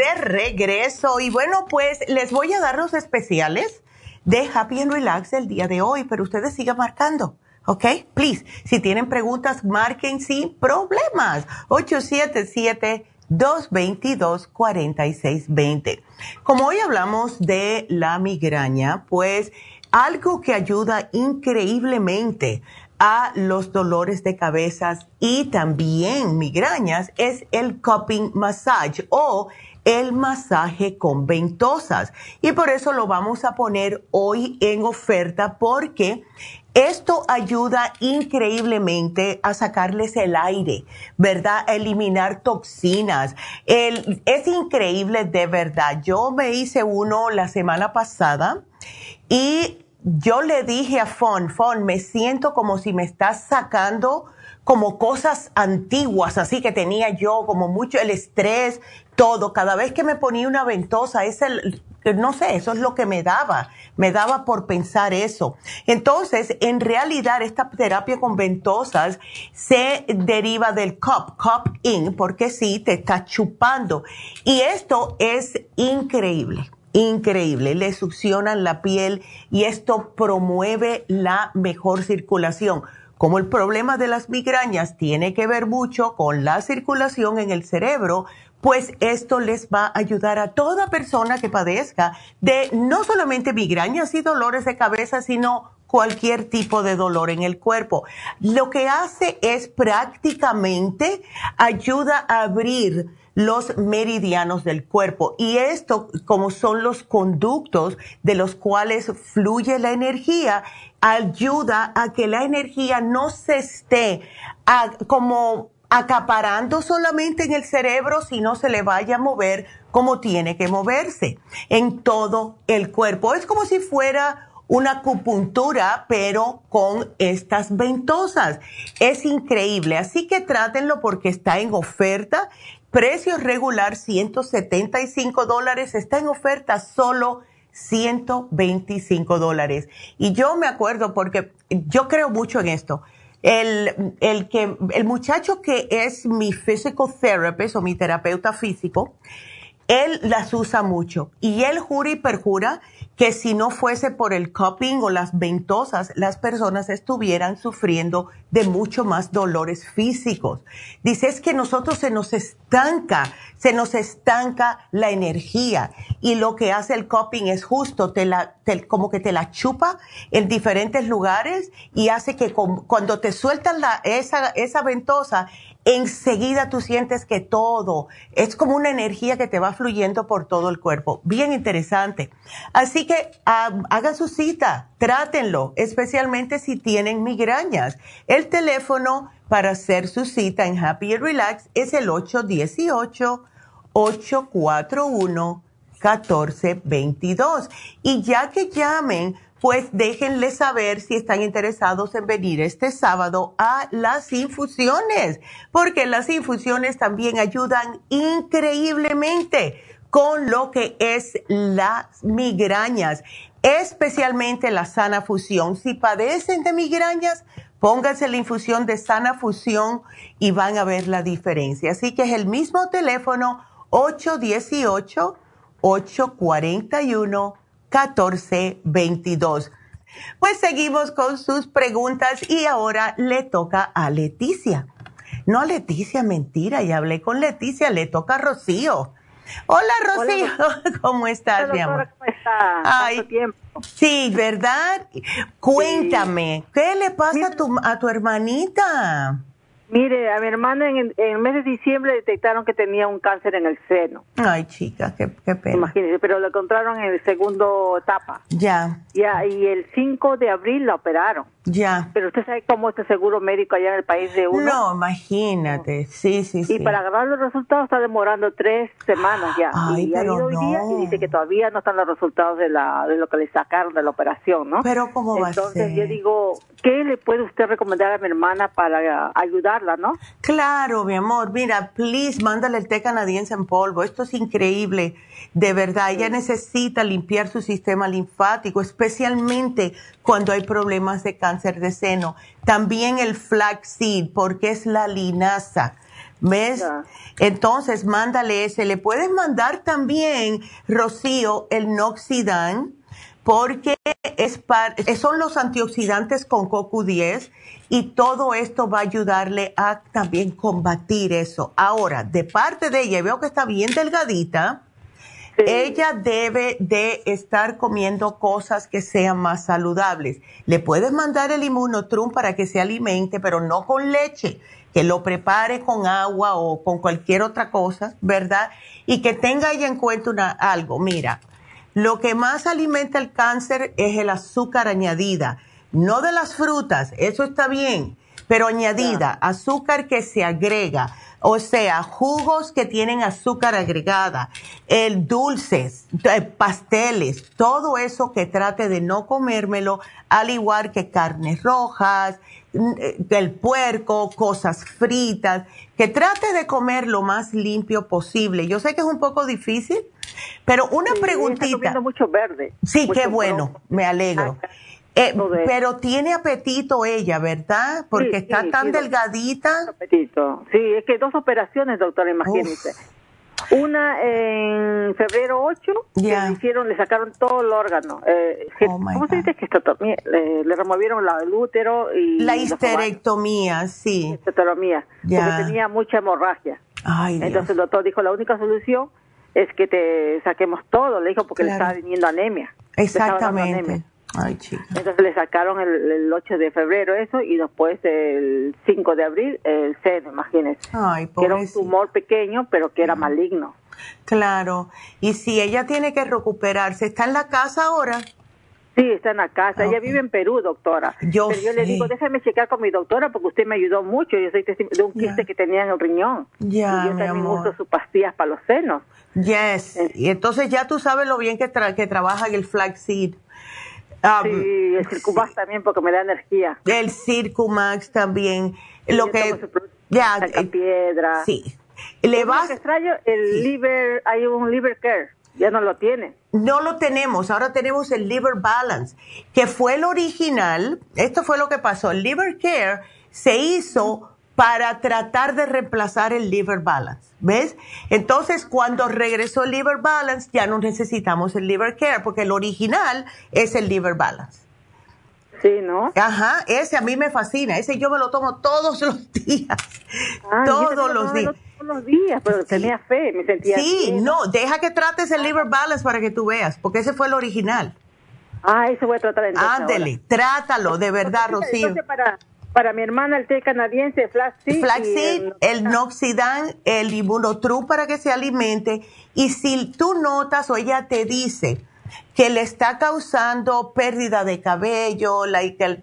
De regreso y bueno, pues les voy a dar los especiales de Happy and Relax el día de hoy, pero ustedes sigan marcando. ¿Ok? Please, si tienen preguntas, marquen sin problemas. 877-222-4620. Como hoy hablamos de la migraña, pues algo que ayuda increíblemente a los dolores de cabezas y también migrañas es el cupping massage o el masaje con ventosas. Y por eso lo vamos a poner hoy en oferta porque esto ayuda increíblemente a sacarles el aire, ¿verdad? A eliminar toxinas. es increíble de verdad. Yo me hice uno la semana pasada y yo le dije a Fon, Fon, me siento como si me estás sacando como cosas antiguas, así que tenía yo como mucho el estrés, todo. Cada vez que me ponía una ventosa, es el, no sé, eso es lo que me daba, me daba por pensar eso. Entonces, en realidad, esta terapia con ventosas se deriva del cup, cup in, porque sí, te está chupando. Y esto es increíble increíble, le succionan la piel y esto promueve la mejor circulación. Como el problema de las migrañas tiene que ver mucho con la circulación en el cerebro, pues esto les va a ayudar a toda persona que padezca de no solamente migrañas y dolores de cabeza, sino cualquier tipo de dolor en el cuerpo. Lo que hace es prácticamente ayuda a abrir los meridianos del cuerpo y esto como son los conductos de los cuales fluye la energía ayuda a que la energía no se esté como acaparando solamente en el cerebro, sino se le vaya a mover como tiene que moverse en todo el cuerpo. Es como si fuera una acupuntura, pero con estas ventosas. Es increíble, así que trátenlo porque está en oferta. Precio regular 175 dólares, está en oferta solo 125 dólares. Y yo me acuerdo porque yo creo mucho en esto. El, el, que, el muchacho que es mi physical therapist o mi terapeuta físico, él las usa mucho y él jura y perjura que si no fuese por el cupping o las ventosas, las personas estuvieran sufriendo de mucho más dolores físicos. Dice, es que nosotros se nos estanca, se nos estanca la energía y lo que hace el cupping es justo, te la, como que te la chupa en diferentes lugares y hace que cuando te sueltan esa, esa ventosa, enseguida tú sientes que todo es como una energía que te va fluyendo por todo el cuerpo. Bien interesante. Así que hagan su cita, trátenlo, especialmente si tienen migrañas. El teléfono para hacer su cita en Happy Relax es el 818-841. 1422. Y ya que llamen, pues déjenle saber si están interesados en venir este sábado a las infusiones, porque las infusiones también ayudan increíblemente con lo que es las migrañas, especialmente la sana fusión. Si padecen de migrañas, pónganse la infusión de sana fusión y van a ver la diferencia. Así que es el mismo teléfono 818-841-1422. Pues seguimos con sus preguntas y ahora le toca a Leticia. No Leticia, mentira, ya hablé con Leticia, le toca a Rocío. Hola Rocío, ¿cómo estás, mi amor? ¿Cómo estás? tiempo? Sí, ¿verdad? Cuéntame, ¿qué le pasa a tu, a tu hermanita? Mire, a mi hermana en, el mes de diciembre detectaron que tenía un cáncer en el seno. Ay, chica, qué, qué pena. Imagínese, pero lo encontraron en el segundo etapa. Ya. Ya, y el 5 de abril la operaron. Ya. Pero usted sabe cómo este seguro médico allá en el país de uno. No, imagínate, sí, sí, sí. Y para agarrar los resultados está demorando tres semanas ya. Ay, y pero ha ido hoy día y dice que todavía no están los resultados de, la, de lo que le sacaron de la operación, ¿no? Pero ¿cómo va a ser? Entonces yo digo, ¿qué le puede usted recomendar a mi hermana para ayudarla, no? Claro, mi amor. Mira, please, mándale el té canadiense en polvo. Esto es increíble. De verdad, ella necesita limpiar su sistema linfático, especialmente cuando hay problemas de cáncer de seno. También el flaxseed, porque es la linaza. ¿Ves? Entonces, mándale ese. Le puedes mandar también, Rocío, el Noxidan, porque es son los antioxidantes con CoQ10 y todo esto va a ayudarle a también combatir eso. Ahora, de parte de ella, veo que está bien delgadita ella debe de estar comiendo cosas que sean más saludables. Le puedes mandar el inmunotrum para que se alimente, pero no con leche, que lo prepare con agua o con cualquier otra cosa, ¿verdad? Y que tenga ella en cuenta una, algo. Mira, lo que más alimenta el cáncer es el azúcar añadida, no de las frutas, eso está bien, pero añadida, azúcar que se agrega o sea, jugos que tienen azúcar agregada, el dulces, eh, pasteles, todo eso que trate de no comérmelo, al igual que carnes rojas, eh, el puerco, cosas fritas, que trate de comer lo más limpio posible. Yo sé que es un poco difícil, pero una preguntita. Está mucho verde. Sí, qué bueno, me alegro. Eh, pero tiene apetito ella, ¿verdad? Porque está tan delgadita. Apetito. Sí, es que dos operaciones, doctora, imagínese. Una en febrero 8, le hicieron, le sacaron todo el órgano. Eh, oh ¿Cómo se dice que Le, le, removieron la, el útero y... La histerectomía, sí. Histerectomía, porque tenía mucha hemorragia. Entonces el doctor dijo, la única solución es que te saquemos todo, le dijo, porque le estaba viniendo anemia. Exactamente. Ay, chica. Entonces le sacaron el, 8 de febrero eso y después el 5 de abril el seno, imagínese. Ay, que era un tumor pequeño, pero que era maligno. Claro. Y si ella tiene que recuperarse, ¿está en la casa ahora? Sí, está en la casa. Ella vive en Perú, doctora. Yo Pero yo le digo, déjame checar con mi doctora porque usted me ayudó mucho. Yo soy de un quiste que tenía en el riñón. Ya, y yo también uso sus pastillas para los senos. Yes. y entonces ya tú sabes lo bien que, que trabaja el flaxseed. Ah, sí, el Circumax también porque me da energía. El Circumax también. lo que ya eh, piedra. Sí. Le vas extraño el liver, hay un liver care. Ya no lo tiene. No lo tenemos, ahora tenemos el Liver Balance, que fue el original. Esto fue lo que pasó. El Liver Care se hizo para tratar de reemplazar el Liver Balance. ¿Ves? Entonces, cuando regresó el Liver Balance, ya no necesitamos el Liver Care, porque el original es el Liver Balance. Sí, ¿no? Ajá, ese a mí me fascina. Ese yo me lo tomo todos los días. Ah, todos los días. Todos los días, pero tenía fe, me sentía Sí, no, deja que trates el Liver Balance para que tú veas, porque ese fue el original. Ah, ese voy a tratar entonces Ándele, trátalo, de verdad, Rocío. para, para mi hermana el té canadiense, flaxseed. Flaxseed, el, Noxidan, el Immunotru para que se alimente. Y si tú notas o ella te dice que le está causando pérdida de cabello,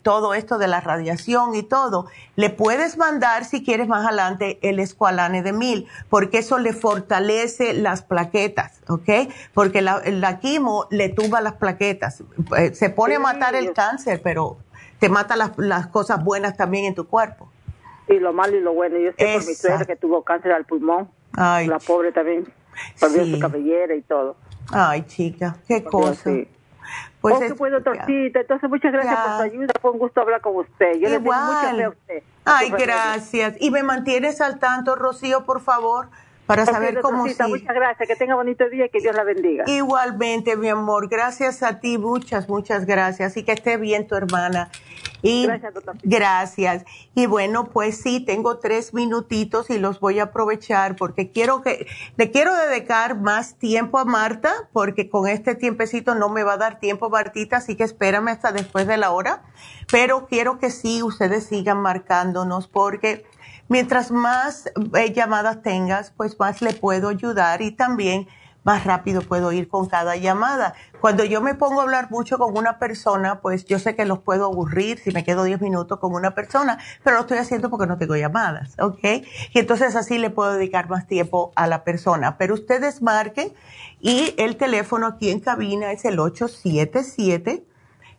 todo esto de la radiación y todo, le puedes mandar si quieres más adelante el escualane de mil, porque eso le fortalece las plaquetas, ¿ok? Porque la, quimo le tumba las plaquetas. Eh, se pone a matar el cáncer, pero te mata las, cosas buenas también en tu cuerpo. Y lo malo y lo bueno. Yo sé por mi suegra que tuvo cáncer al pulmón. la pobre también. Perdió su cabellera y todo. Ay, chica, qué cosa. Pues oh, qué doctorcita. Entonces, muchas gracias por su ayuda. Fue un gusto hablar con usted. Yo le tengo mucha fe a usted. Ay, gracias. Y me mantienes al tanto, Rocío, por favor para saber cómo sí. Muchas gracias, que tenga bonito día y que Dios la bendiga. Igualmente, mi amor, gracias a ti, muchas, muchas gracias y que esté bien tu hermana. Y gracias, doctor. Gracias. Y bueno, pues sí, tengo tres minutitos y los voy a aprovechar porque quiero que, le quiero dedicar más tiempo a Marta porque con este tiempecito no me va a dar tiempo, Martita, así que espérame hasta después de la hora. Pero quiero que sí, ustedes sigan marcándonos porque Mientras más eh, llamadas tengas, pues más le puedo ayudar y también más rápido puedo ir con cada llamada. Cuando yo me pongo a hablar mucho con una persona, pues yo sé que los puedo aburrir si me quedo 10 minutos con una persona, pero lo estoy haciendo porque no tengo llamadas, ¿ok? Y entonces así le puedo dedicar más tiempo a la persona. Pero ustedes marquen y el teléfono aquí en cabina es el 877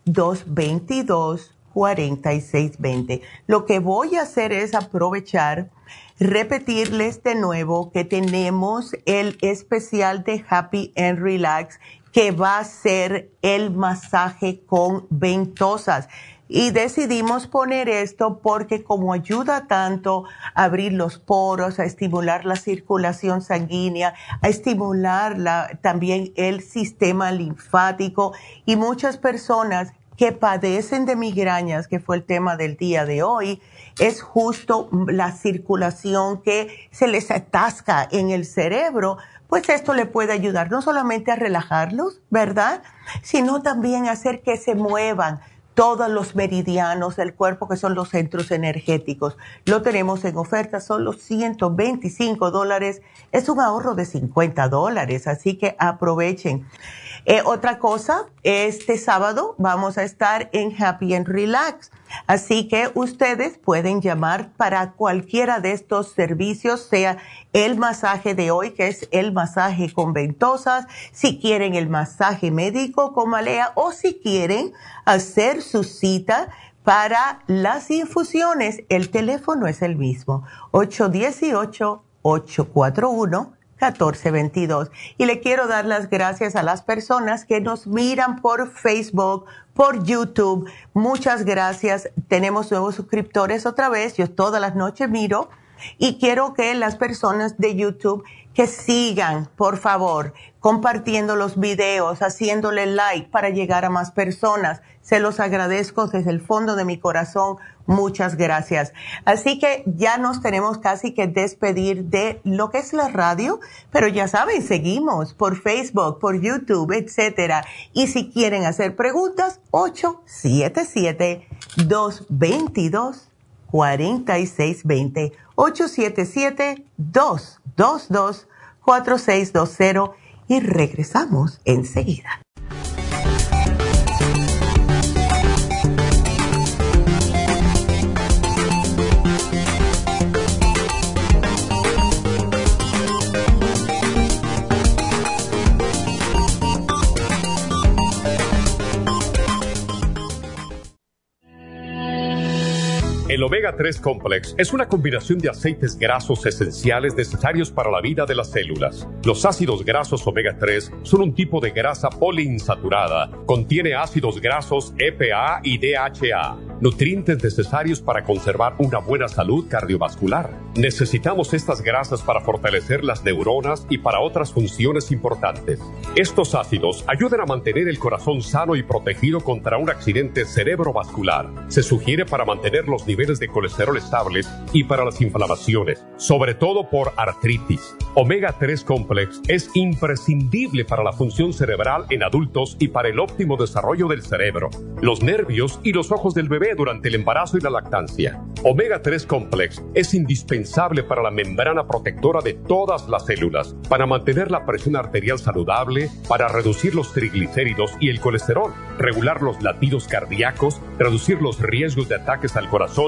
222 4620. Lo que voy a hacer es aprovechar, repetirles de nuevo que tenemos el especial de Happy and Relax que va a ser el masaje con ventosas. Y decidimos poner esto porque como ayuda tanto a abrir los poros, a estimular la circulación sanguínea, a estimular también el sistema linfático y muchas personas que padecen de migrañas, que fue el tema del día de hoy, es justo la circulación que se les atasca en el cerebro, pues esto le puede ayudar no solamente a relajarlos, ¿verdad? Sino también hacer que se muevan todos los meridianos del cuerpo, que son los centros energéticos. Lo tenemos en oferta, son los 125 dólares. Es un ahorro de 50 dólares, así que aprovechen. Eh, otra cosa, este sábado vamos a estar en Happy and Relax, así que ustedes pueden llamar para cualquiera de estos servicios, sea el masaje de hoy, que es el masaje con ventosas, si quieren el masaje médico con malea o si quieren hacer su cita para las infusiones, el teléfono es el mismo, 818 841 1422. Y le quiero dar las gracias a las personas que nos miran por Facebook, por YouTube. Muchas gracias. Tenemos nuevos suscriptores otra vez. Yo todas las noches miro y quiero que las personas de YouTube que sigan, por favor, compartiendo los videos, haciéndole like para llegar a más personas. Se los agradezco desde el fondo de mi corazón. Muchas gracias. Así que ya nos tenemos casi que despedir de lo que es la radio, pero ya saben, seguimos por Facebook, por YouTube, etcétera. Y si quieren hacer preguntas, 877 222 4620 877-222-4620 y regresamos enseguida. El Omega 3 Complex es una combinación de aceites grasos esenciales necesarios para la vida de las células. Los ácidos grasos Omega 3 son un tipo de grasa poliinsaturada. Contiene ácidos grasos EPA y DHA, nutrientes necesarios para conservar una buena salud cardiovascular. Necesitamos estas grasas para fortalecer las neuronas y para otras funciones importantes. Estos ácidos ayudan a mantener el corazón sano y protegido contra un accidente cerebrovascular. Se sugiere para mantener los niveles de colesterol estables y para las inflamaciones, sobre todo por artritis. Omega 3 Complex es imprescindible para la función cerebral en adultos y para el óptimo desarrollo del cerebro, los nervios y los ojos del bebé durante el embarazo y la lactancia. Omega 3 Complex es indispensable para la membrana protectora de todas las células, para mantener la presión arterial saludable, para reducir los triglicéridos y el colesterol, regular los latidos cardíacos, reducir los riesgos de ataques al corazón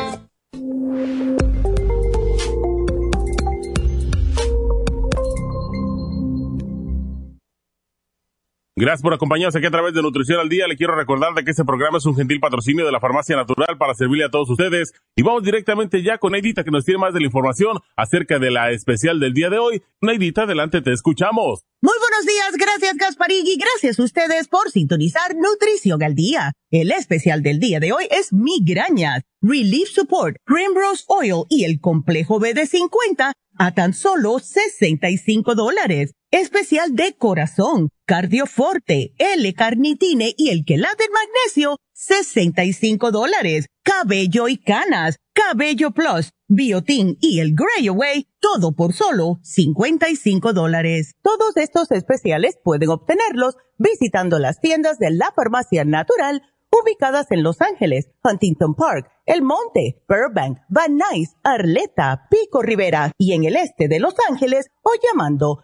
Gracias por acompañarnos aquí a través de Nutrición al Día. Le quiero recordar de que este programa es un gentil patrocinio de la Farmacia Natural para servirle a todos ustedes. Y vamos directamente ya con Neidita que nos tiene más de la información acerca de la especial del día de hoy. Neidita, adelante, te escuchamos. Muy buenos días, gracias Gasparigui, gracias a ustedes por sintonizar Nutrición al Día. El especial del día de hoy es migrañas, Relief Support, Primrose Oil y el complejo BD50 a tan solo 65 dólares. Especial de corazón, cardioforte, L-carnitine y el quelate magnesio, 65 dólares. Cabello y canas, cabello plus, biotin y el Grey Away, todo por solo 55 dólares. Todos estos especiales pueden obtenerlos visitando las tiendas de la farmacia natural ubicadas en Los Ángeles, Huntington Park, El Monte, Burbank, Van Nuys, Arleta, Pico Rivera y en el este de Los Ángeles o llamando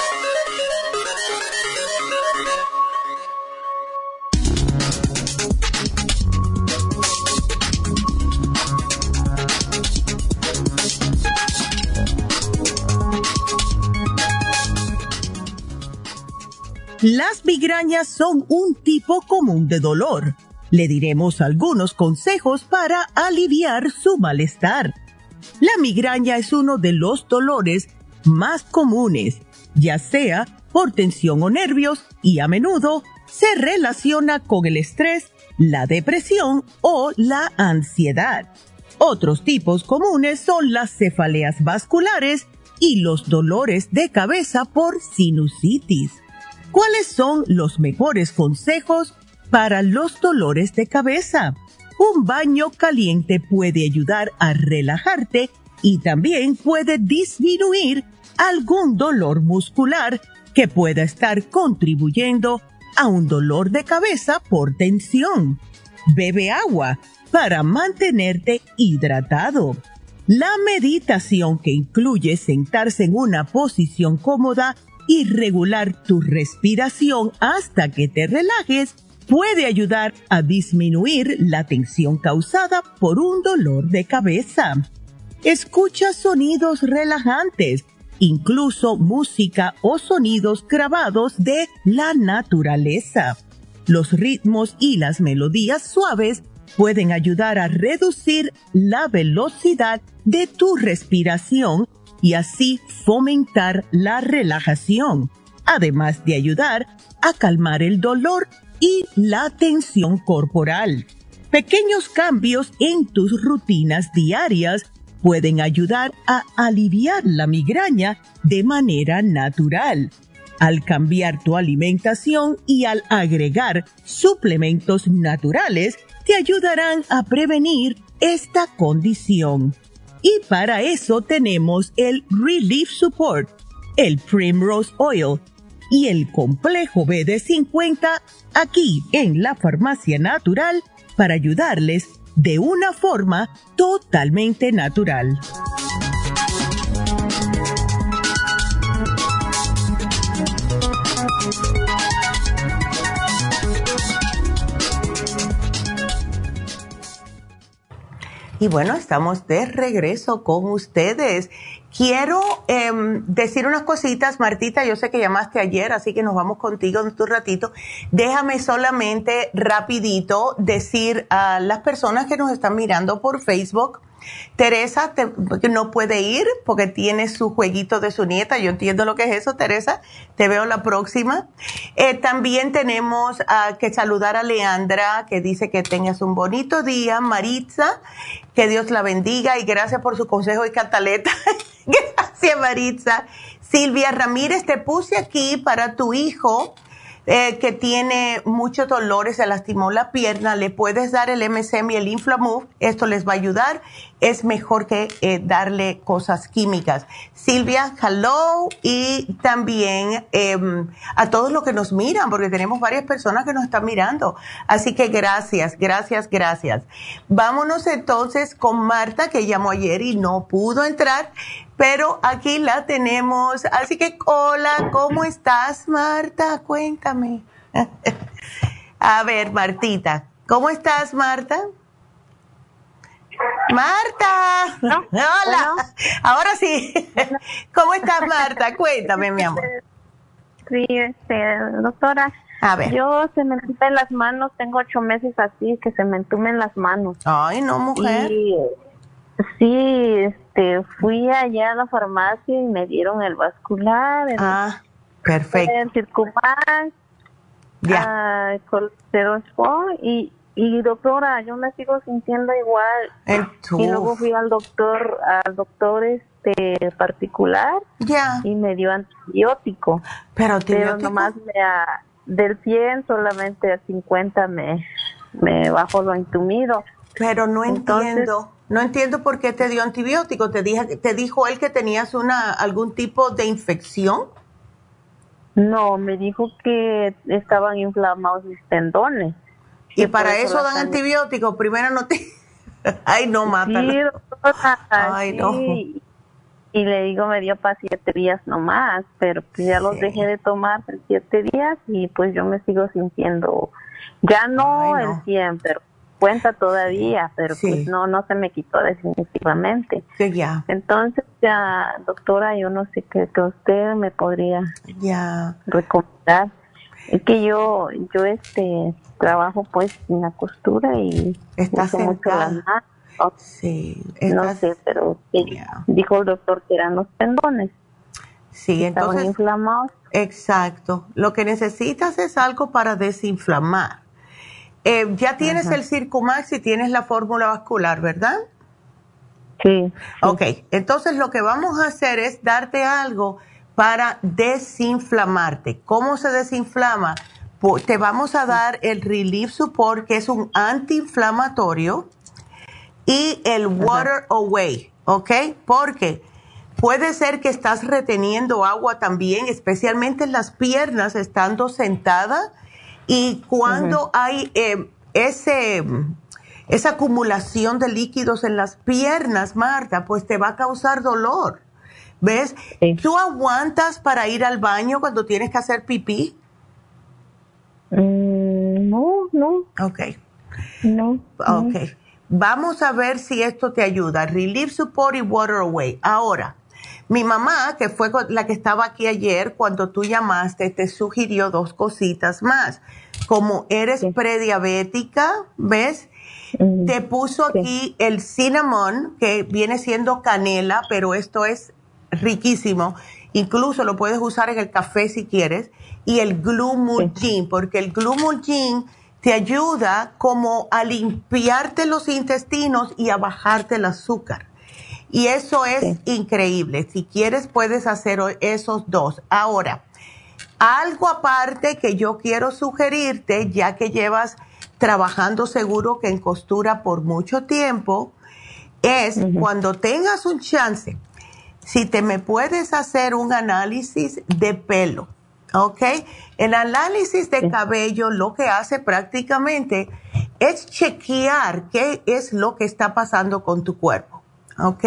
Las migrañas son un tipo común de dolor. Le diremos algunos consejos para aliviar su malestar. La migraña es uno de los dolores más comunes, ya sea por tensión o nervios, y a menudo se relaciona con el estrés, la depresión o la ansiedad. Otros tipos comunes son las cefaleas vasculares y los dolores de cabeza por sinusitis. ¿Cuáles son los mejores consejos para los dolores de cabeza? Un baño caliente puede ayudar a relajarte y también puede disminuir algún dolor muscular que pueda estar contribuyendo a un dolor de cabeza por tensión. Bebe agua para mantenerte hidratado. La meditación que incluye sentarse en una posición cómoda y regular tu respiración hasta que te relajes puede ayudar a disminuir la tensión causada por un dolor de cabeza. Escucha sonidos relajantes, incluso música o sonidos grabados de la naturaleza. Los ritmos y las melodías suaves pueden ayudar a reducir la velocidad de tu respiración y así fomentar la relajación. además de ayudar a calmar el dolor y la tensión corporal. Pequeños cambios en tus rutinas diarias pueden ayudar a aliviar la migraña de manera natural. Al cambiar tu alimentación y al agregar suplementos naturales, te ayudarán a prevenir esta condición. Y para eso tenemos el Relief Support, el Primrose Oil y el complejo BD50 aquí en la farmacia natural para ayudarles de una forma totalmente natural. Y bueno, estamos de regreso con ustedes. Quiero em, decir unas cositas, Martita, yo sé que llamaste ayer, así que nos vamos contigo en un ratito. Déjame solamente rapidito decir a las personas que nos están mirando por Facebook, Teresa no puede ir porque tiene su jueguito de su nieta. Yo entiendo lo que es eso, Teresa. Te veo la próxima. Eh, también tenemos que saludar a Leandra, que dice que tengas un bonito día. Maritza, que Dios la bendiga y gracias por su consejo y cataleta. gracias, Maritza. Silvia Ramírez, te puse aquí para tu hijo eh, que tiene muchos dolores, se lastimó la pierna, le puedes dar el MSM y el Inflamove, esto les va a ayudar, es mejor que eh, darle cosas químicas. Silvia, hello, y también em, a todos los que nos miran, porque tenemos varias personas que nos están mirando. Así que gracias, gracias, gracias. Vámonos entonces con Marta, que llamó ayer y no pudo entrar pero aquí la tenemos. Así que, hola, ¿cómo estás, Marta? Cuéntame. A ver, Martita, ¿cómo estás, Marta? Marta. Hola. Ahora sí. ¿Cómo estás, Marta? Cuéntame, mi amor. Sí, este, doctora. A ver. Yo se me entumen las manos, tengo ocho meses así, que se me entumen las manos. Ay, no, mujer. Sí, este, fui allá a la farmacia y me dieron el vascular, el, ah, perfecto. el circumax, ya. Uh, y, y doctora, yo me sigo sintiendo igual. y luego fui al doctor, al doctor este particular ya. y me dio antibiótico. Pero, pero nomás me del 100 solamente a 50 me, me bajo lo intumido. Pero no entiendo. No entiendo por qué te dio antibiótico. ¿Te, dije, ¿Te dijo él que tenías una, algún tipo de infección? No, me dijo que estaban inflamados mis tendones. ¿Y para eso dan antibióticos? Primera noticia. Ay, no, mátalo. Ay, no. Y le digo, me dio para siete días nomás, pero pues ya los dejé de tomar siete días y pues yo me sigo sintiendo, ya no, el 100, pero cuenta todavía, pero pues no, no se me quitó definitivamente. Sí, ya. Entonces, ya, doctora, yo no sé qué que usted me podría ya. recomendar. Es que yo, yo este, trabajo pues en la costura y Estás las manos. Sí. No sé, pero dijo el doctor que eran los tendones. Sí, entonces. inflamados. Exacto. Lo que necesitas es algo para desinflamar. Eh, ya tienes el Circumax y tienes la fórmula vascular, ¿verdad? Sí, Ok, entonces lo que vamos a hacer es darte algo para desinflamarte. ¿Cómo se desinflama? te vamos a dar el Relief Support, que es un antiinflamatorio, y el Water Away, ¿ok? Porque puede ser que estás reteniendo agua también, especialmente en las piernas, estando sentada y cuando hay eh, ese, esa acumulación de líquidos en las piernas, Marta, pues te va a causar dolor. ¿Ves? ¿Tú aguantas para ir al baño cuando tienes que hacer pipí? Mm, no, no. Ok. No. Ok. Vamos a ver si esto te ayuda. Relief Support y Water Away. Ahora, mi mamá, que fue la que estaba aquí ayer, cuando tú llamaste, te sugirió dos cositas más. Como eres prediabética, ¿ves? Te puso aquí el cinnamon, que viene siendo canela, pero esto es riquísimo. incluso lo puedes usar en el café si quieres, y el Glumulgin, porque el Glumulgin te ayuda como a limpiarte los intestinos y a bajarte el azúcar. Y eso es increíble. Si quieres, puedes hacer esos dos. Ahora, algo aparte que yo quiero sugerirte, ya que llevas trabajando seguro que en costura por mucho tiempo, es cuando tengas un chance, si te me puedes hacer un análisis de pelo, ¿ok? El análisis de cabello lo que hace prácticamente es chequear qué es lo que está pasando con tu cuerpo. ¿Ok?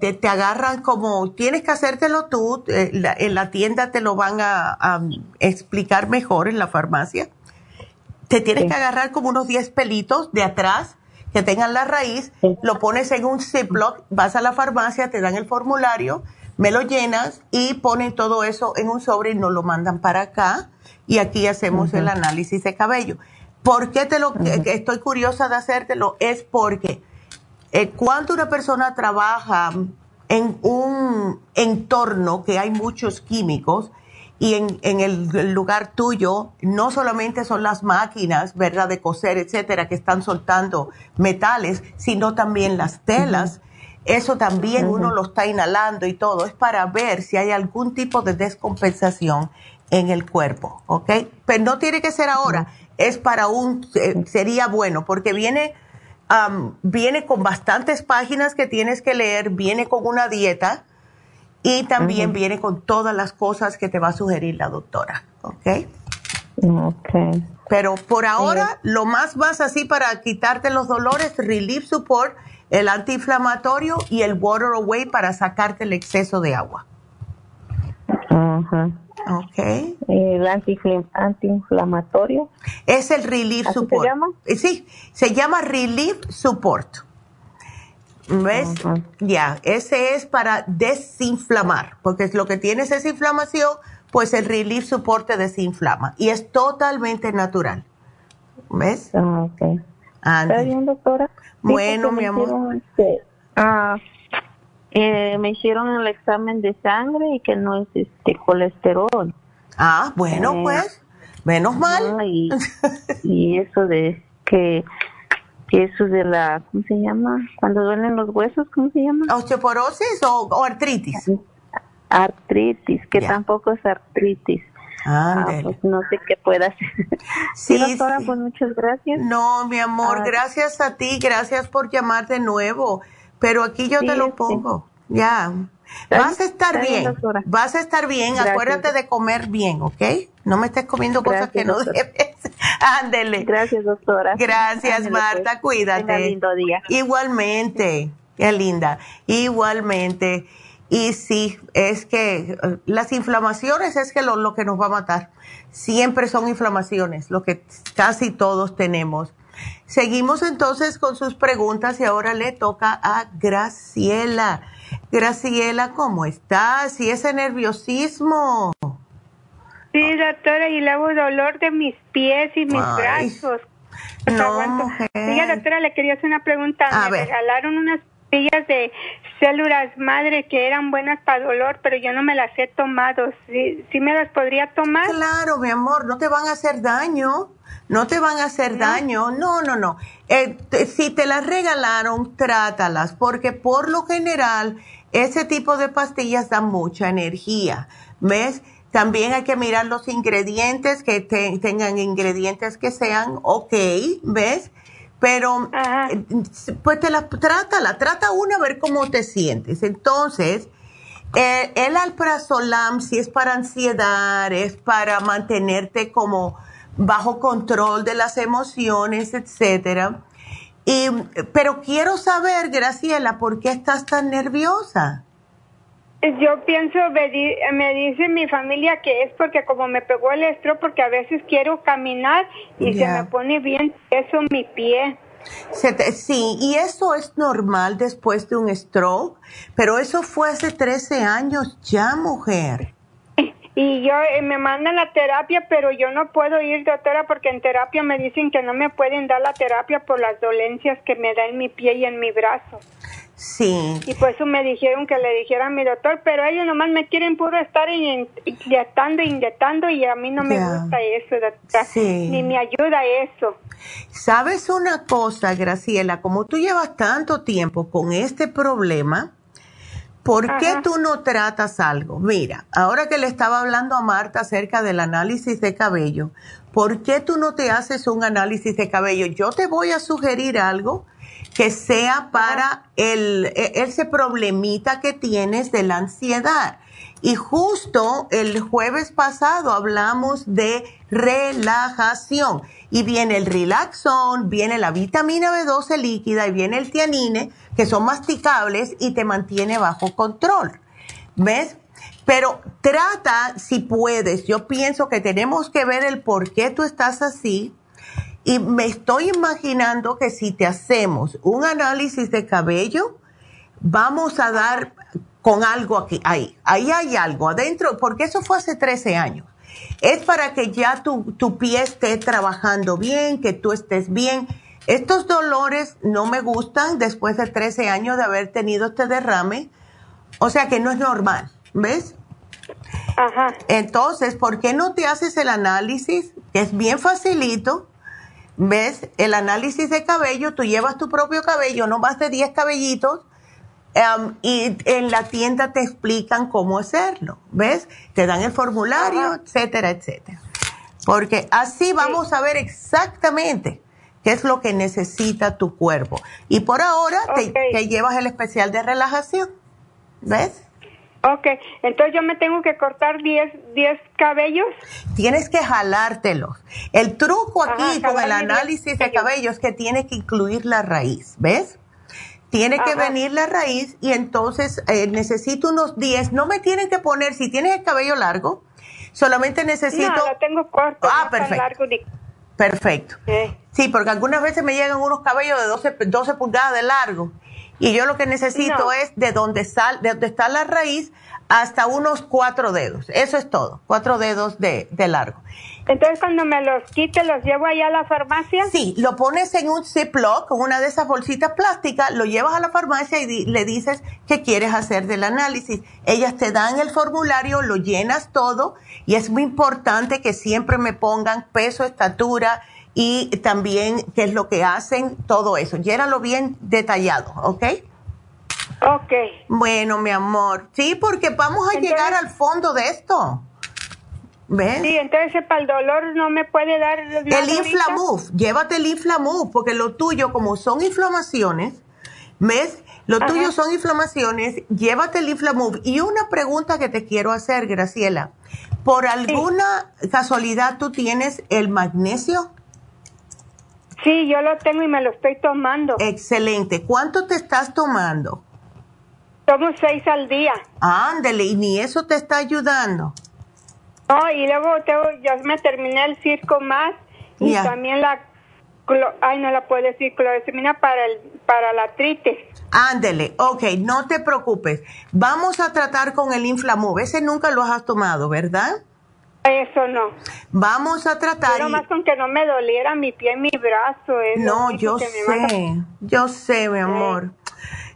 te, agarran como, tienes que hacértelo tú, eh, en la tienda te lo van a, explicar mejor en la farmacia. Te tienes que agarrar como unos 10 pelitos de atrás que tengan la raíz, lo pones en un Ziploc, vas a la farmacia, te dan el formulario, me lo llenas y ponen todo eso en un sobre y nos lo mandan para acá y aquí hacemos el análisis de cabello. ¿Por qué te lo, estoy curiosa de hacértelo? Es porque eh, cuando una persona trabaja en un entorno que hay muchos químicos y en, el lugar tuyo no solamente son las máquinas, ¿verdad?, de coser, etcétera, que están soltando metales, sino también las telas. Eso también uno lo está inhalando y todo. Es para ver si hay algún tipo de descompensación en el cuerpo, ¿ok? Pero no tiene que ser ahora. Es para un, eh, sería bueno, porque viene viene con bastantes páginas que tienes que leer, viene con una dieta y también viene con todas las cosas que te va a sugerir la doctora, ¿ok? Ok. Pero por ahora, lo más más así para quitarte los dolores, Relief Support, el antiinflamatorio y el Water Away para sacarte el exceso de agua. Ajá. Ok. El antiinflamatorio. Es el Relief Support. se llama? Eh, sí, se llama Relief Support. ¿Ves? Ya, ese es para desinflamar, porque lo que tienes es inflamación, pues el Relief Support te desinflama y es totalmente natural. ¿Ves? Ah, ok. ¿Está bien, doctora? Bueno, mi amor. Este, ah, eh, me hicieron el examen de sangre y que no es este colesterol. Ah, bueno, eh, pues, menos mal. y, eso de que, eso de la, ¿cómo se llama? Cuando duelen los huesos, ¿cómo se llama? ¿Osteoporosis o, artritis? Artritis, que tampoco es artritis. Ah, pues no sé qué pueda hacer. Sí, doctora, pues muchas gracias. No, mi amor, ah. gracias a ti, gracias por llamar de nuevo. Pero aquí yo te lo pongo. Ya. Vas a estar bien. Vas a estar bien. Acuérdate de comer bien, ¿ok? No me estés comiendo cosas que no debes. Ándele. Gracias, doctora. Gracias, Marta. Pues. Cuídate. lindo día. Igualmente. Qué linda. Igualmente. Y sí, es que eh, las inflamaciones es que lo, lo que nos va a matar. Siempre son inflamaciones, lo que casi todos tenemos. Seguimos entonces con sus preguntas y ahora le toca a Graciela. Graciela, ¿cómo estás? ¿Y ese nerviosismo? Sí, doctora, y luego dolor de mis pies y mis brazos. No, Sí, doctora, le quería hacer una pregunta. me regalaron unas pastillas de células madre que eran buenas para dolor, pero yo no me las he tomado. ¿Sí, ¿Sí me las podría tomar? Claro, mi amor, no te van a hacer daño no te van a hacer daño, no, no, no. Eh, si te las regalaron, trátalas, porque por lo general ese tipo de pastillas dan mucha energía, ¿ves? También hay que mirar los ingredientes, que tengan ingredientes que sean ok, ¿ves? Pero, eh, pues te la trátala, trata una a ver cómo te sientes. Entonces, eh, el alprazolam, si es para ansiedad, es para mantenerte como bajo control de las emociones, etcétera. Y, pero quiero saber, Graciela, ¿por qué estás tan nerviosa? Yo pienso, me dice mi familia que es porque como me pegó el estro, porque a veces quiero caminar y se me pone bien eso mi pie. sí, y eso es normal después de un stroke, pero eso fue hace 13 años ya, mujer y yo eh, me mandan la terapia, pero yo no puedo ir, doctora, porque en terapia me dicen que no me pueden dar la terapia por las dolencias que me da en mi pie y en mi brazo. Sí. Y por eso me dijeron que le dijera a mi doctor, pero ellos nomás me quieren puro estar inyectando, inyectando y a mí no me gusta eso, doctora. Sí. Ni me ayuda eso. ¿Sabes una cosa, Graciela? Como tú llevas tanto tiempo con este problema, ¿por qué tú no tratas algo? Mira, ahora que le estaba hablando a Marta acerca del análisis de cabello, ¿por qué tú no te haces un análisis de cabello? Yo te voy a sugerir algo que sea para el, e, ese problemita que tienes de la ansiedad. Y justo el jueves pasado hablamos de relajación. Y viene el relaxón, viene la vitamina B12 líquida y viene el tianine, que son masticables y te mantiene bajo control. ¿Ves? Pero trata, si puedes, yo pienso que tenemos que ver el por qué tú estás así y me estoy imaginando que si te hacemos un análisis de cabello, vamos a dar con algo aquí, ahí, ahí hay algo adentro, porque eso fue hace 13 años. Es para que ya tu, tu pie esté trabajando bien, que tú estés bien. Estos dolores no me gustan después de 13 años de haber tenido este derrame, o sea que no es normal, ¿ves? Ajá. Entonces, ¿por qué no te haces el análisis? Que es bien facilito ¿Ves? El análisis de cabello, tú llevas tu propio cabello, no más de 10 cabellitos, em, y en la tienda te explican cómo hacerlo, ¿ves? Te dan el formulario, etcétera, etcétera. Porque así vamos a ver exactamente qué es lo que necesita tu cuerpo. Y por ahora te, te llevas el especial de relajación, ¿ves? Ok, entonces yo me tengo que cortar 10 cabellos. Tienes que jalártelos. El truco aquí con el análisis de cabello es que tiene que incluir la raíz, ¿ves? Tiene que venir la raíz y entonces eh, necesito unos 10. No me tienen que poner, si tienes el cabello largo, solamente necesito... No, lo tengo corto. Ah, perfecto. Perfecto. Sí. porque algunas veces me llegan unos cabellos de 12, 12 pulgadas de largo y yo lo que necesito es de donde, sal, de donde está la raíz hasta unos cuatro dedos. Eso es todo, cuatro dedos de, de largo. Entonces, cuando me los quite, ¿los llevo allá a la farmacia? Sí, lo pones en un Ziploc, con una de esas bolsitas plásticas, lo llevas a la farmacia y le dices que quieres hacer del análisis. Ellas te dan el formulario, lo llenas todo y es muy importante que siempre me pongan peso, estatura, y también qué es lo que hacen, todo eso. Llénalo bien detallado, ¿ok? Ok. Bueno, mi amor. Sí, porque vamos a llegar al fondo de esto. ¿Ves? Sí, entonces para el dolor no me puede dar... El Inflamuf, llévate el Inflamuf, porque lo tuyo, como son inflamaciones, ¿ves? Lo tuyo son inflamaciones, llévate el Inflamuf. Y una pregunta que te quiero hacer, Graciela. ¿Por alguna casualidad tú tienes el magnesio? Sí, yo lo tengo y me lo estoy tomando. Excelente. ¿Cuánto te estás tomando? Tomo seis al día. Ándele, y ni eso te está ayudando. No, y luego tengo, ya me terminé el circo más y también la, ay, no la puedo decir, clorexamina para, el, para la artritis. Ándele, ok, no te preocupes. Vamos a tratar con el Inflamove. Ese nunca lo has tomado, ¿verdad? Eso no. Vamos a tratar. Pero más con que no me doliera mi pie, mi brazo. no, yo sé, yo sé, mi amor.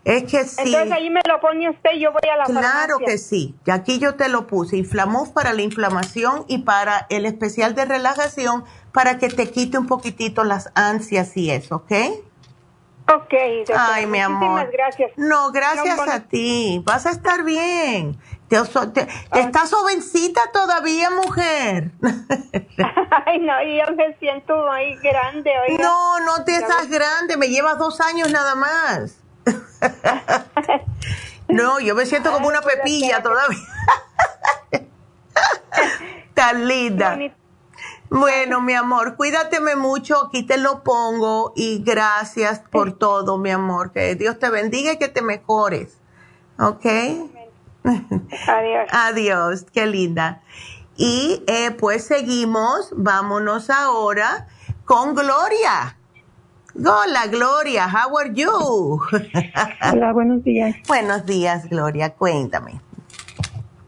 Es que sí. Entonces ahí me lo pone usted y yo voy a la Claro que sí. Y aquí yo te lo puse. Inflamó para la inflamación y para el especial de relajación para que te quite un poquitito las ansias y eso, ¿ok? Ok. Ay, mi amor. Muchísimas gracias. No, gracias a ti. Vas a estar bien. ¿Estás jovencita todavía, mujer? Ay, no, yo me siento muy grande. No, no te estás grande, me llevas dos años nada más. no, yo me siento como una pepilla todavía. Tan linda. Bueno, mi amor, cuídateme mucho, aquí te lo pongo y gracias por todo, mi amor. Que Dios te bendiga y que te mejores. ¿Ok? Adiós. Adiós, qué linda. Y eh, pues seguimos, vámonos ahora con Gloria. Hola, Gloria, how are you? Hola, buenos días. Buenos días, Gloria, cuéntame.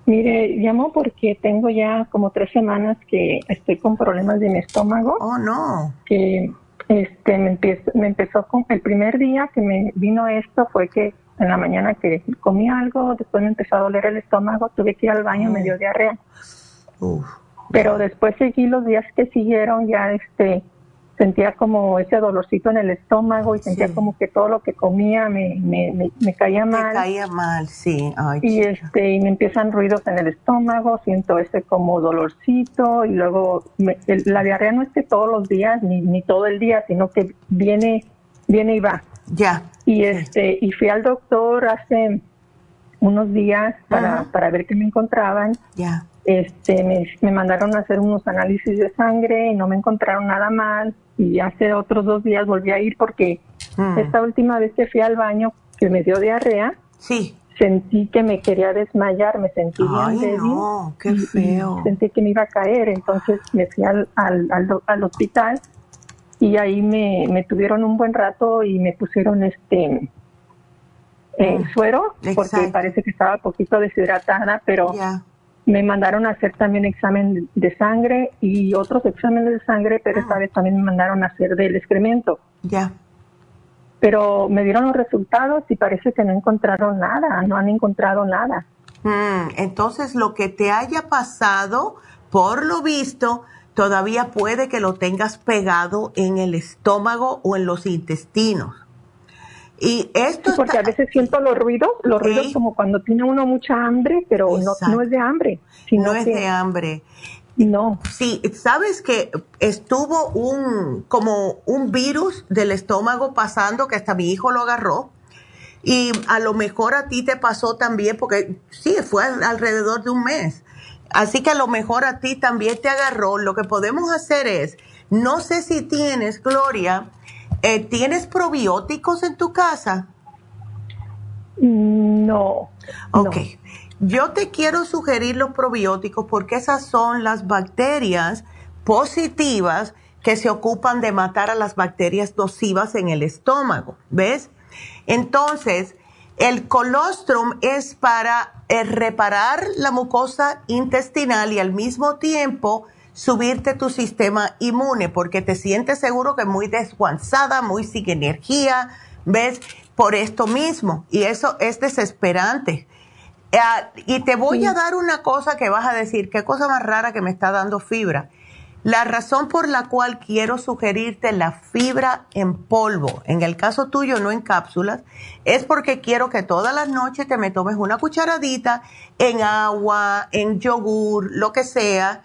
Mire, llamo porque tengo ya como tres semanas que estoy con problemas de mi estómago. Oh, no. Que este, me, me empezó con el primer día que me vino esto fue que en la mañana que comí algo, después me empezó a doler el estómago, tuve que ir al baño, me dio diarrea. Pero después seguí los días que siguieron, ya este, sentía como ese dolorcito en el estómago y sentía como que todo lo que comía me, me, me, caía mal. Me caía mal, sí. y este y me empiezan ruidos en el estómago, siento ese como dolorcito y luego la diarrea no es que todos los días ni, ni todo el día, sino que viene viene y va. Ya. Y este y fui al doctor hace unos días para, para ver qué me encontraban. Ya. Este, me, me, mandaron a hacer unos análisis de sangre y no me encontraron nada mal. Y hace otros dos días volví a ir porque mm. esta última vez que fui al baño, que me dio diarrea, sí. sentí que me quería desmayar, me sentí Ay, bien débil. No, qué feo. sentí que me iba a caer, entonces me fui al, al, al, hospital y ahí me, me, tuvieron un buen rato y me pusieron este eh, mm. suero porque parece que estaba poquito deshidratada, pero me mandaron a hacer también examen de sangre y otros exámenes de sangre, pero esta ah. vez también me mandaron a hacer del excremento. Ya. Pero me dieron los resultados y parece que no encontraron nada, no han encontrado nada. Mm, entonces, lo que te haya pasado, por lo visto, todavía puede que lo tengas pegado en el estómago o en los intestinos. Y esto porque a veces siento los ruidos, los ruidos como cuando tiene uno mucha hambre, pero no, no, es de hambre. Sino no es de hambre. No. Sí, sabes que estuvo un como un virus del estómago pasando que hasta mi hijo lo agarró. Y a lo mejor a ti te pasó también, porque sí, fue alrededor de un mes. Así que a lo mejor a ti también te agarró. Lo que podemos hacer es, no sé si tienes, Gloria, eh, ¿Tienes probióticos en tu casa? No. Ok. Yo te quiero sugerir los probióticos porque esas son las bacterias positivas que se ocupan de matar a las bacterias nocivas en el estómago. ¿Ves? Entonces, el colostrum es para eh, reparar la mucosa intestinal y al mismo tiempo subirte tu sistema inmune porque te sientes seguro que muy desguanzada, muy sin energía, ¿ves? Por esto mismo. Y eso es desesperante. Ah, y te voy a dar una cosa que vas a decir, qué cosa más rara que me está dando fibra. La razón por la cual quiero sugerirte la fibra en polvo, en el caso tuyo no en cápsulas, es porque quiero que todas las noches te me tomes una cucharadita en agua, en yogur, lo que sea,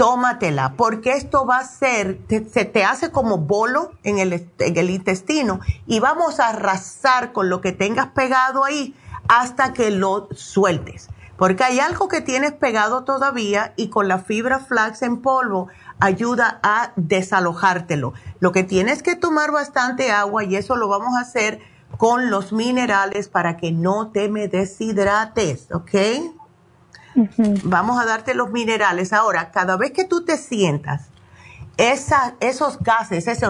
tómatela, porque esto va a ser, se te hace como bolo en el, en el intestino y vamos a arrasar con lo que tengas pegado ahí hasta que lo sueltes. Porque hay algo que tienes pegado todavía y con la fibra flax en polvo ayuda a desalojártelo. Lo que tienes que tomar bastante agua y eso lo vamos a hacer con los minerales para que no te me deshidrates, ¿ok? Vamos a darte los minerales. Ahora, cada vez que tú te sientas, esos gases, ese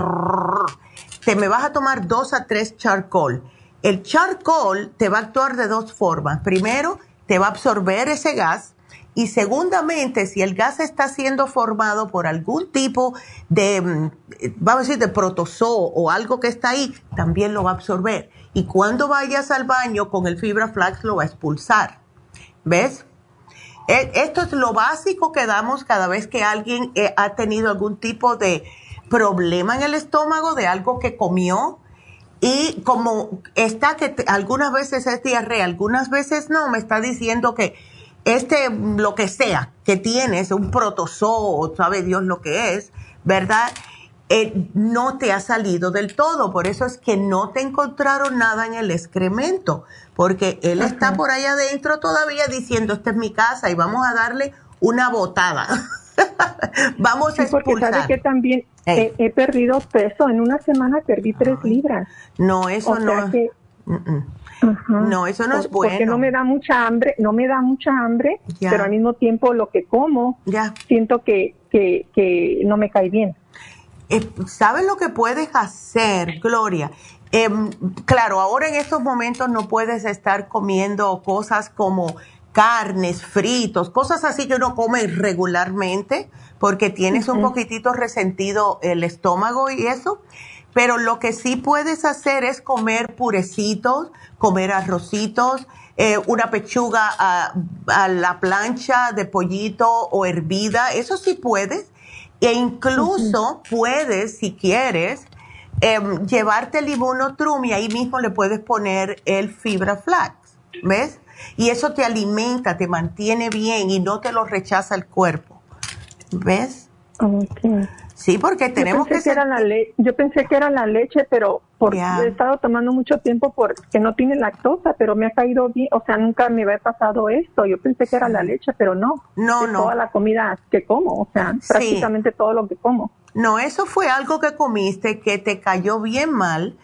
te me vas a tomar dos a tres charcoal. El charcoal te va a actuar de dos formas. Primero, te va a absorber ese gas. Y segundamente, si el gas está siendo formado por algún tipo de, mm, vamos a decir, de protozoo o algo que está ahí, también lo va a absorber. Y cuando vayas al baño con el fibra flax lo va a expulsar. ¿Ves? Eh, esto es lo básico que damos cada vez que alguien eh, ha tenido algún tipo de problema en el estómago, de algo que comió. Y como está que algunas veces es diarrea, algunas veces no, me está diciendo que este, lo que sea que tienes, un protozoo, sabe Dios lo que es, ¿verdad? Eh, no te ha salido del todo. Por eso es que no te encontraron nada en el excremento, porque él está por ahí adentro todavía diciendo, esta es mi casa y vamos a darle una botada. vamos a expulsar. Porque sabe que también he, perdido peso. En una semana perdí tres libras. No, eso no. No, eso no es bueno. Porque no me da mucha hambre, no me da mucha hambre, pero al mismo tiempo lo que como, ya. siento que, que, que no me cae bien. Eh, ¿Sabes lo que puedes hacer, Gloria? Em, claro, ahora en estos momentos no puedes estar comiendo cosas como carnes, fritos, cosas así que uno come regularmente porque tienes un poquitito resentido el estómago y eso. Pero lo que sí puedes hacer es comer purecitos, comer arrocitos, eh, una pechuga a, la plancha de pollito o hervida, eso sí puedes. E incluso puedes, si quieres, em, llevarte el inmunotrum y ahí mismo le puedes poner el fibra flax, ¿ves? Y eso te alimenta, te mantiene bien y no te lo rechaza el cuerpo, ¿ves? Sí, porque tenemos que, ser... la Yo pensé que era la leche, pero porque he estado tomando mucho tiempo porque no tiene lactosa, pero me ha caído bien, o sea, nunca me había pasado esto. Yo pensé que era la leche, pero no. No, no. Toda la comida que como, o sea, prácticamente todo lo que como. No, eso fue algo que comiste que te cayó bien mal.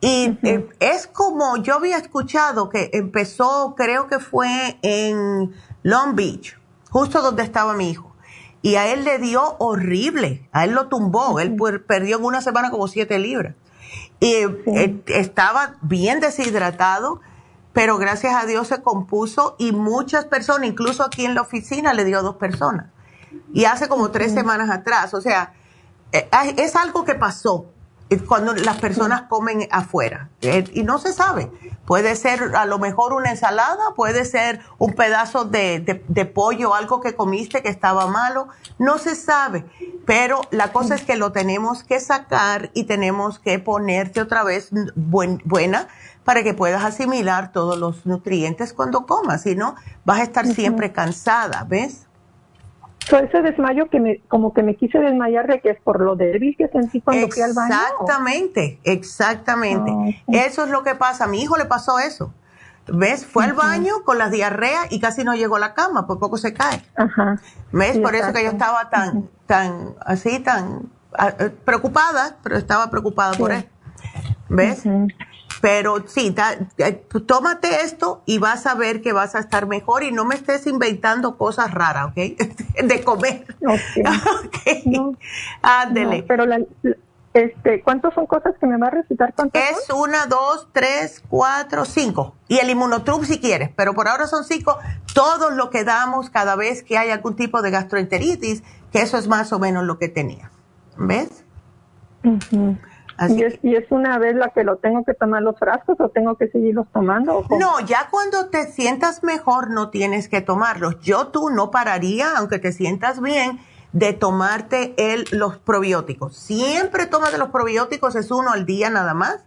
Y eh, es como, yo había escuchado que empezó, creo que fue en Long Beach, justo donde estaba mi hijo y a él le dio horrible, a él lo tumbó, él perdió en una semana como siete libras. Y eh, estaba bien deshidratado, pero gracias a Dios se compuso y muchas personas, incluso aquí en la oficina le dio a dos personas. Y hace como tres semanas atrás, o sea, eh, es algo que pasó cuando las personas comen afuera. Eh, y no se sabe. Puede ser a lo mejor una ensalada, puede ser un pedazo de, de, pollo, algo que comiste que estaba malo. No se sabe. Pero la cosa es que lo tenemos que sacar y tenemos que ponerte otra vez buena para que puedas asimilar todos los nutrientes cuando comas. Si no, vas a estar siempre cansada, ¿ves? Ese desmayo que me, como que me quise desmayar de que es por lo débil que sentí cuando fui al baño. Exactamente, exactamente. Ah, eso es lo que pasa. A mi hijo le pasó eso. ¿Ves? Fue al baño con la diarrea y casi no llegó a la cama, por poco se cae. Ajá. ¿Ves? por eso que yo estaba tan, tan, así, tan ah, eh, preocupada, pero estaba preocupada por él. ¿Ves? Pero sí, eh, tómate esto y vas a ver que vas a estar mejor y no me estés inventando cosas raras, ¿ok? De comer. Ok. Ándele. pero la, este, ¿cuántos son cosas que me va a recitar? Es una, dos, tres, cuatro, cinco. Y el inmunotrum si quieres, pero por ahora son cinco. Todo lo que damos cada vez que hay algún tipo de gastroenteritis, que eso es más o menos lo que tenía. ¿Ves? ¿Y es, ¿Y es, una vez la que lo tengo que tomar los frascos o tengo que seguirlos tomando? no, ya cuando te sientas mejor no tienes que tomarlos. Yo tú no pararía, aunque te sientas bien, de tomarte el, los probióticos. Siempre de los probióticos, es uno al día nada más.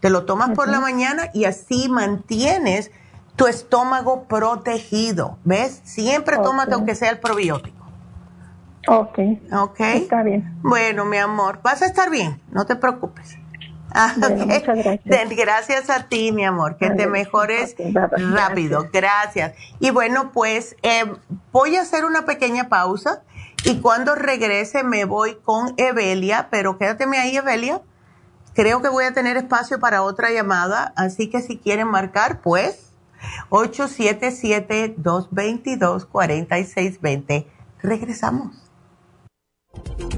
Te lo tomas por la mañana y así mantienes tu estómago protegido. ¿Ves? Siempre tómate aunque sea el probiótico. Ok. Ok. Está bien. Bueno, mi amor, vas a estar bien, no te preocupes. Ah, muchas gracias. gracias a ti, mi amor, que te mejores rápido. Gracias. Y bueno, pues eh, voy a hacer una pequeña pausa y cuando regrese me voy con Evelia, pero quédateme ahí, Evelia. Creo que voy a tener espacio para otra llamada, así que si quieren marcar, pues 877-222-4620. Regresamos. thank you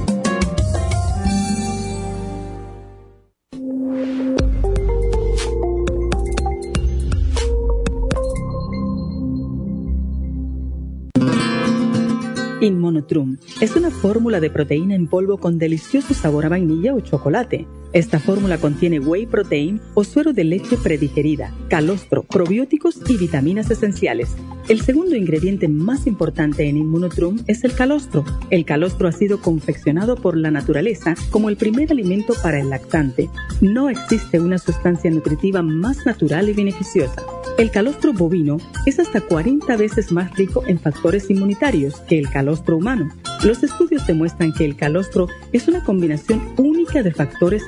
Inmonotrum es una fórmula de proteína en polvo con delicioso sabor a vainilla o chocolate. Esta fórmula contiene whey protein o suero de leche predigerida, calostro, probióticos y vitaminas esenciales. El segundo ingrediente más importante en Immunotrum es el calostro. El calostro ha sido confeccionado por la naturaleza como el primer alimento para el lactante. No existe una sustancia nutritiva más natural y beneficiosa. El calostro bovino es hasta 40 veces más rico en factores inmunitarios que el calostro humano. Los estudios demuestran que el calostro es una combinación única de factores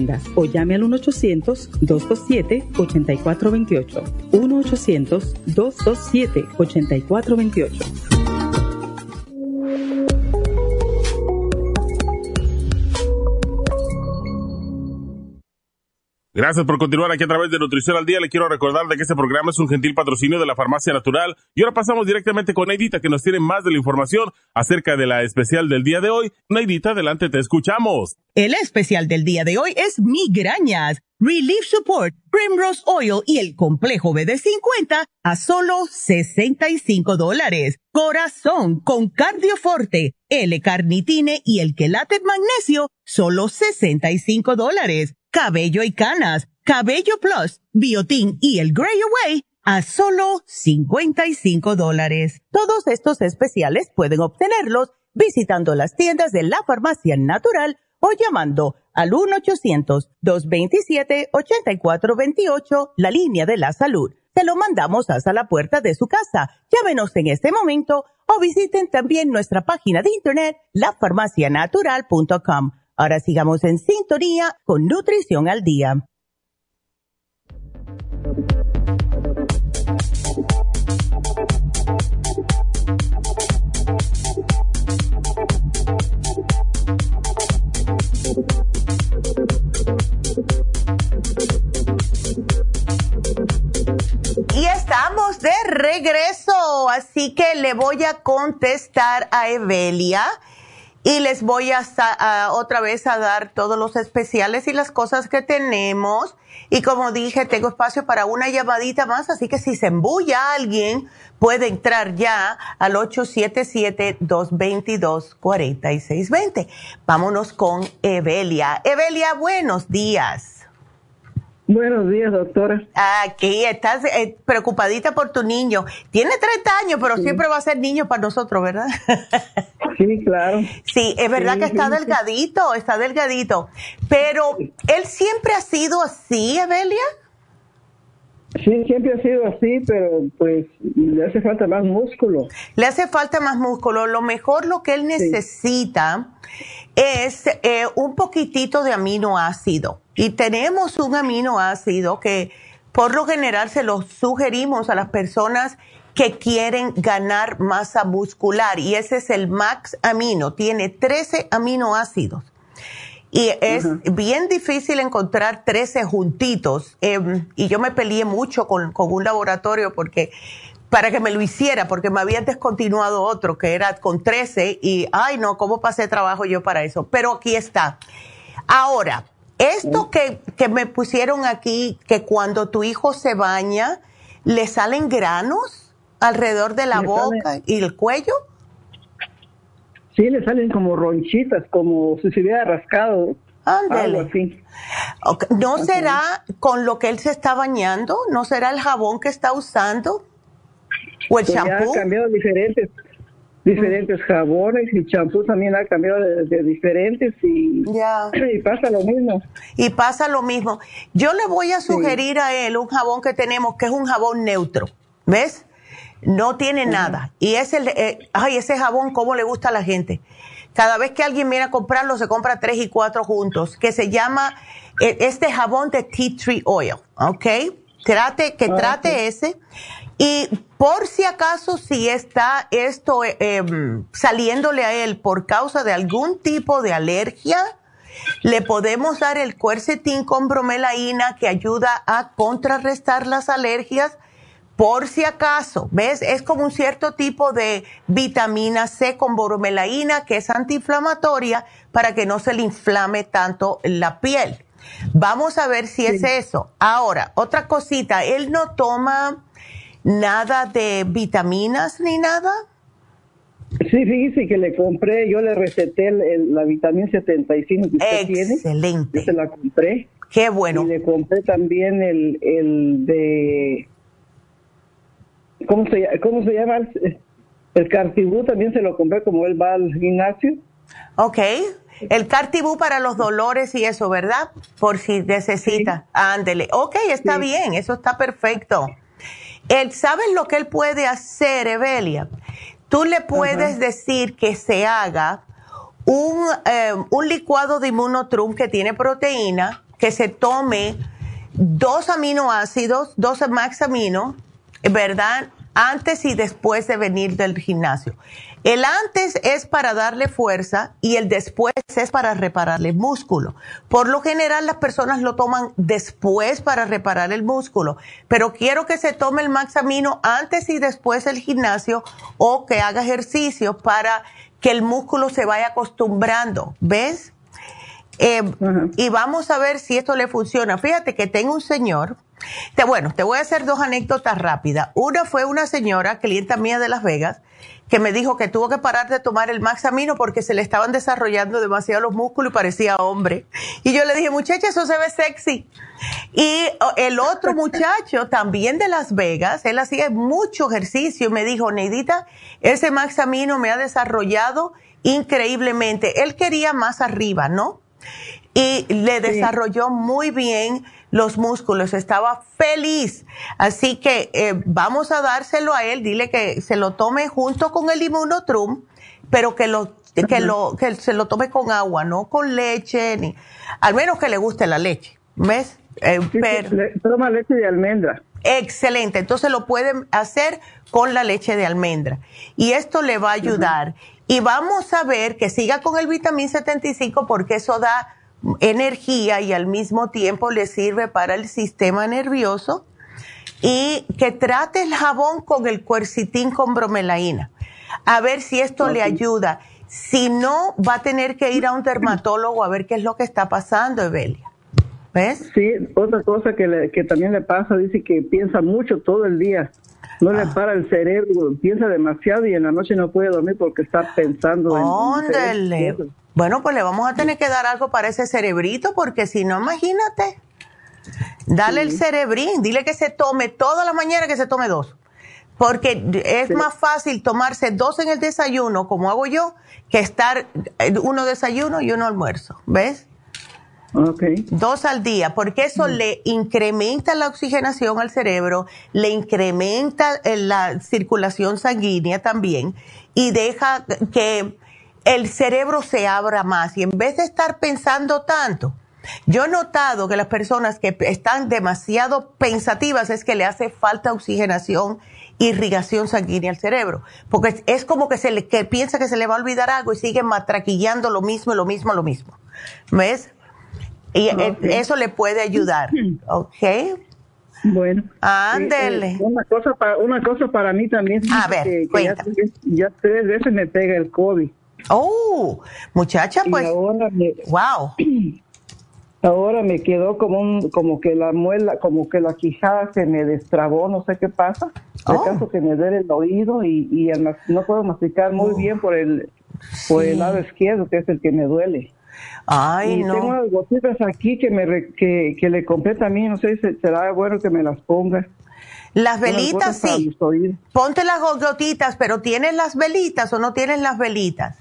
o llame al 1-800-227-8428. 1-800-227-8428. Gracias por continuar aquí a través de Nutrición al Día. Le quiero recordar de que este programa es un gentil patrocinio de la Farmacia Natural. Y ahora pasamos directamente con Neidita, que nos tiene más de la información acerca de la especial del día de hoy. Neidita, adelante, te escuchamos. El especial del día de hoy es migrañas, Relief Support, Primrose Oil y el complejo BD50 a solo 65 dólares. Corazón con Cardioforte, L-Carnitine y el Quelate Magnesio, solo 65 dólares cabello y canas, cabello plus, biotin y el Grey Away a solo 55 dólares. Todos estos especiales pueden obtenerlos visitando las tiendas de la farmacia natural o llamando al 1-800-227-8428, la línea de la salud. Se lo mandamos hasta la puerta de su casa. Llámenos en este momento o visiten también nuestra página de internet, lafarmacianatural.com Ahora sigamos en sintonía con Nutrición al Día. Y estamos de regreso, así que le voy a contestar a Evelia y les voy a, otra vez a dar todos los especiales y las cosas que tenemos. Y como dije, tengo espacio para una llamadita más, así que si se embulla alguien, puede entrar ya al 877-222-4620. Vámonos con Evelia. Evelia, buenos días. Buenos días, doctora. Aquí estás eh, preocupadita por tu niño. Tiene 30 años, pero siempre va a ser niño para nosotros, ¿verdad? sí, claro. Sí, es verdad que está delgadito, está delgadito. Pero, ¿él siempre ha sido así, Evelia? Sí, siempre ha sido así, pero pues le hace falta más músculo. Le hace falta más músculo. Lo mejor lo que él necesita es eh, un poquitito de aminoácido. Y tenemos un aminoácido que por lo general se lo sugerimos a las personas que quieren ganar masa muscular y ese es el Max Amino. Tiene 13 aminoácidos. Y es bien difícil encontrar 13 juntitos. Em, y yo me peleé mucho con, con un laboratorio porque para que me lo hiciera, porque me habían descontinuado otro que era con 13 y, ay no, ¿cómo pasé trabajo yo para eso? Pero aquí está. Ahora, esto que, que me pusieron aquí, que cuando tu hijo se baña, le salen granos alrededor de la boca y el cuello. Sí, le salen como ronchitas, como si se hubiera rascado. Ándale. ¿No será con lo que él se está bañando? ¿No será el jabón que está usando? ¿O el champú? Ha cambiado diferentes, diferentes jabones y champú también ha cambiado de, diferentes y, y, pasa lo mismo. Y pasa lo mismo. Yo le voy a sugerir a él un jabón que tenemos que es un jabón neutro. ¿Ves? No tiene nada. Y es el, eh, ay, ese jabón, ¿cómo le gusta a la gente? Cada vez que alguien viene a comprarlo, se compra tres y cuatro juntos, que se llama eh, este jabón de tea tree oil, ¿ok? Trate, que ah, trate ese Y por si acaso, si está esto eh, em, saliéndole a él por causa de algún tipo de alergia, le podemos dar el cuercetín con bromelaína que ayuda a contrarrestar las alergias por si acaso, ¿ves? Es como un cierto tipo de vitamina C con bromelaína que es antiinflamatoria para que no se le inflame tanto la piel. Vamos a ver si es eso. Ahora, otra cosita, él no toma nada de vitaminas ni nada. Sí, fíjese que le compré, yo le receté la vitamina 75 que usted tiene. Excelente. Yo se la compré. Qué bueno. Y le compré también el, el de... ¿Cómo se, cómo se llama? El cartibú también se lo compré como él va al gimnasio. Ok. El cartibú para los dolores y eso, ¿verdad? Por si necesita. Ándele. Ok, está bien, eso está perfecto. Él, ¿Sabes lo que él puede hacer, Evelia? Tú le puedes decir que se haga un, eh, un licuado de inmunotrum que tiene proteína, que se tome dos aminoácidos, dos max amino, ¿verdad? Antes y después de venir del gimnasio. El antes es para darle fuerza y el después es para repararle músculo. Por lo general las personas lo toman después para reparar el músculo, pero quiero que se tome el maxamino antes y después del gimnasio o que haga ejercicio para que el músculo se vaya acostumbrando, ¿ves? Eh, y vamos a ver si esto le funciona. Fíjate que tengo un señor, te, bueno, te voy a hacer dos anécdotas rápidas. Una fue una señora, clienta mía de Las Vegas, que me dijo que tuvo que parar de tomar el Maxamino porque se le estaban desarrollando demasiado los músculos y parecía hombre. Y yo le dije, muchacha, eso se ve sexy. Y el otro muchacho, también de Las Vegas, él hacía mucho ejercicio y me dijo, Neidita, ese Maxamino me ha desarrollado increíblemente. Él quería más arriba, ¿no? Y le desarrolló muy bien los músculos, estaba feliz. Así que eh, vamos a dárselo a él, dile que se lo tome junto con el inmunotrum, pero que lo que lo que se lo tome con agua, no con leche ni al menos que le guste la leche, ¿ves? Eh, toma leche de almendra. Excelente, entonces lo pueden hacer con la leche de almendra y esto le va a ayudar. Y vamos a ver que siga con el vitamín 75 porque eso da energía y al mismo tiempo le sirve para el sistema nervioso y que trate el jabón con el cuercitín con bromelaína. A ver si esto le ayuda. Si no, va a tener que ir a un dermatólogo a ver qué es lo que está pasando, Evelia. ¿Ves? Sí, otra cosa que, que también le pasa, dice que piensa mucho todo el día. No le ah. para el cerebro, piensa demasiado y en la noche no puede dormir porque está pensando en... Bueno, pues le vamos a tener que dar algo para ese cerebrito porque si no, imagínate. Dale el cerebrín, dile que se tome toda la mañana, que se tome dos. Porque es más fácil tomarse dos en el desayuno, como hago yo, que estar eh, uno desayuno y uno almuerzo. ¿Ves? Okay. Dos al día, porque eso mm. le incrementa la oxigenación al cerebro, le incrementa eh, la circulación sanguínea también y deja que el cerebro se abra más y en vez de estar pensando tanto, yo he notado que las personas que están demasiado pensativas es que le hace falta oxigenación, irrigación sanguínea al cerebro, porque es como que se le que piensa que se le va a olvidar algo y sigue matraquillando lo mismo, lo mismo, lo mismo. ¿Ves? Y e, eso le puede ayudar, ¿ok? Bueno. Ándele. Eh, una cosa para una cosa para mí también. A ver, que, ya, ya, tres veces me pega el COVID. Oh, muchacha, pues. ahora me, wow. Ahora me quedó como un, como que la muela, como que la quijada se me destrabó, no sé qué pasa. Oh. que me duele el oído y, y no puedo masticar muy bien por el, por el lado izquierdo, que es el que me duele. Ay, y no. Tengo unas gotitas aquí que me que, que le compré también, no sé si será bueno que me las ponga. Las velitas sí. Ponte las gotitas, pero ¿tienes las velitas o no tienes las velitas?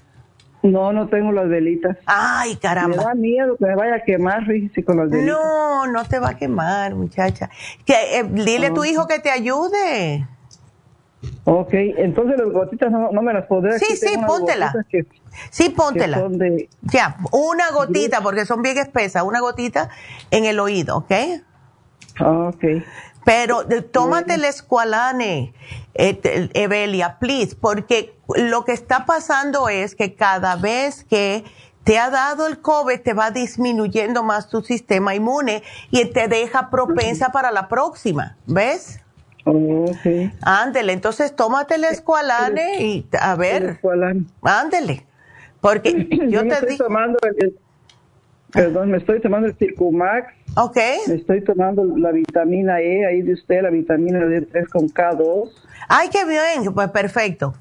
No, no tengo las velitas. Ay, caramba. Me da miedo que me vaya a quemar, fíjese, con las velitas. No, no te va a quemar, muchacha. Que, eh, dile a tu hijo que te ayude. Ok, entonces las gotitas no, me las podré. Sí, sí, póntela. sí, póntela. Ya, una gotita, porque son bien espesas, una gotita en el oído, ¿ok? Ah, ok. Pero tómate el escualane, eh, Evelia, please, porque lo que está pasando es que cada vez que te ha dado el COVID, te va disminuyendo más tu sistema inmune y te deja propensa para la próxima, ¿ves? Okay. Ándele, entonces tómate el escualane y a ver. Ándele. Porque yo, te estoy tomando el, perdón, me estoy tomando el Circumax. Ok. Me estoy tomando la vitamina E ahí de usted, la vitamina D3 con K2. Ay, qué bien, pues perfecto.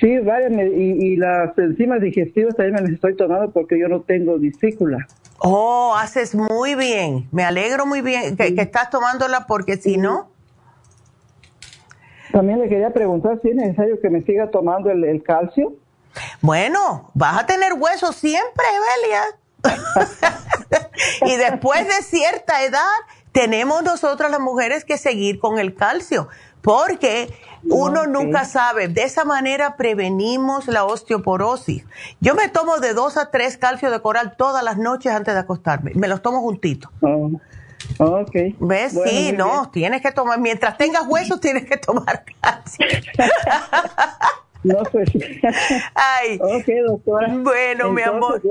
Sí, varias, y, y, las enzimas digestivas también me las estoy tomando porque yo no tengo discícula. Oh, haces muy bien. Me alegro muy bien que, estás tomándola porque si no... También le quería preguntar si es necesario que me siga tomando el, calcio. Bueno, vas a tener huesos siempre, Evelia. y después de cierta edad, tenemos nosotras las mujeres que seguir con el calcio, porque uno nunca sabe. De esa manera prevenimos la osteoporosis. Yo me tomo de dos a tres calcio de coral todas las noches antes de acostarme. Me los tomo juntitos. Oh. Ok. ¿Ves? sí, no, tienes que tomar, mientras tengas huesos, tienes que tomar calcio. no, pues. Ay. Ok, doctora. Bueno, mi amor.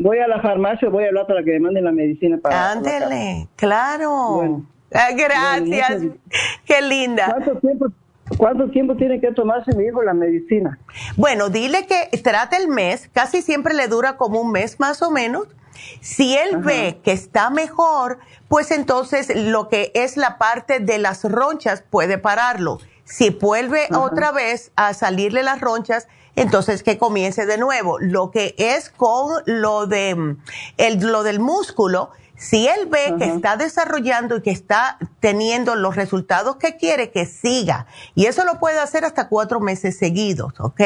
Voy, a la farmacia, voy a hablar para que me manden la medicina para. Ándele, claro. Ah, gracias. Qué linda. ¿Cuánto tiempo ¿Cuánto tiempo tiene que tomarse mi hijo la medicina? Bueno, dile que trate el mes, casi siempre le dura como un mes más o menos. Si él ve que está mejor, pues entonces lo que es la parte de las ronchas puede pararlo. Si vuelve otra vez a salirle las ronchas, entonces que comience de nuevo. Lo que es con lo de mm, el, lo del músculo, si él ve que está desarrollando y que está teniendo los resultados que quiere, que siga. Y eso lo puede hacer hasta cuatro meses seguidos, ¿ok?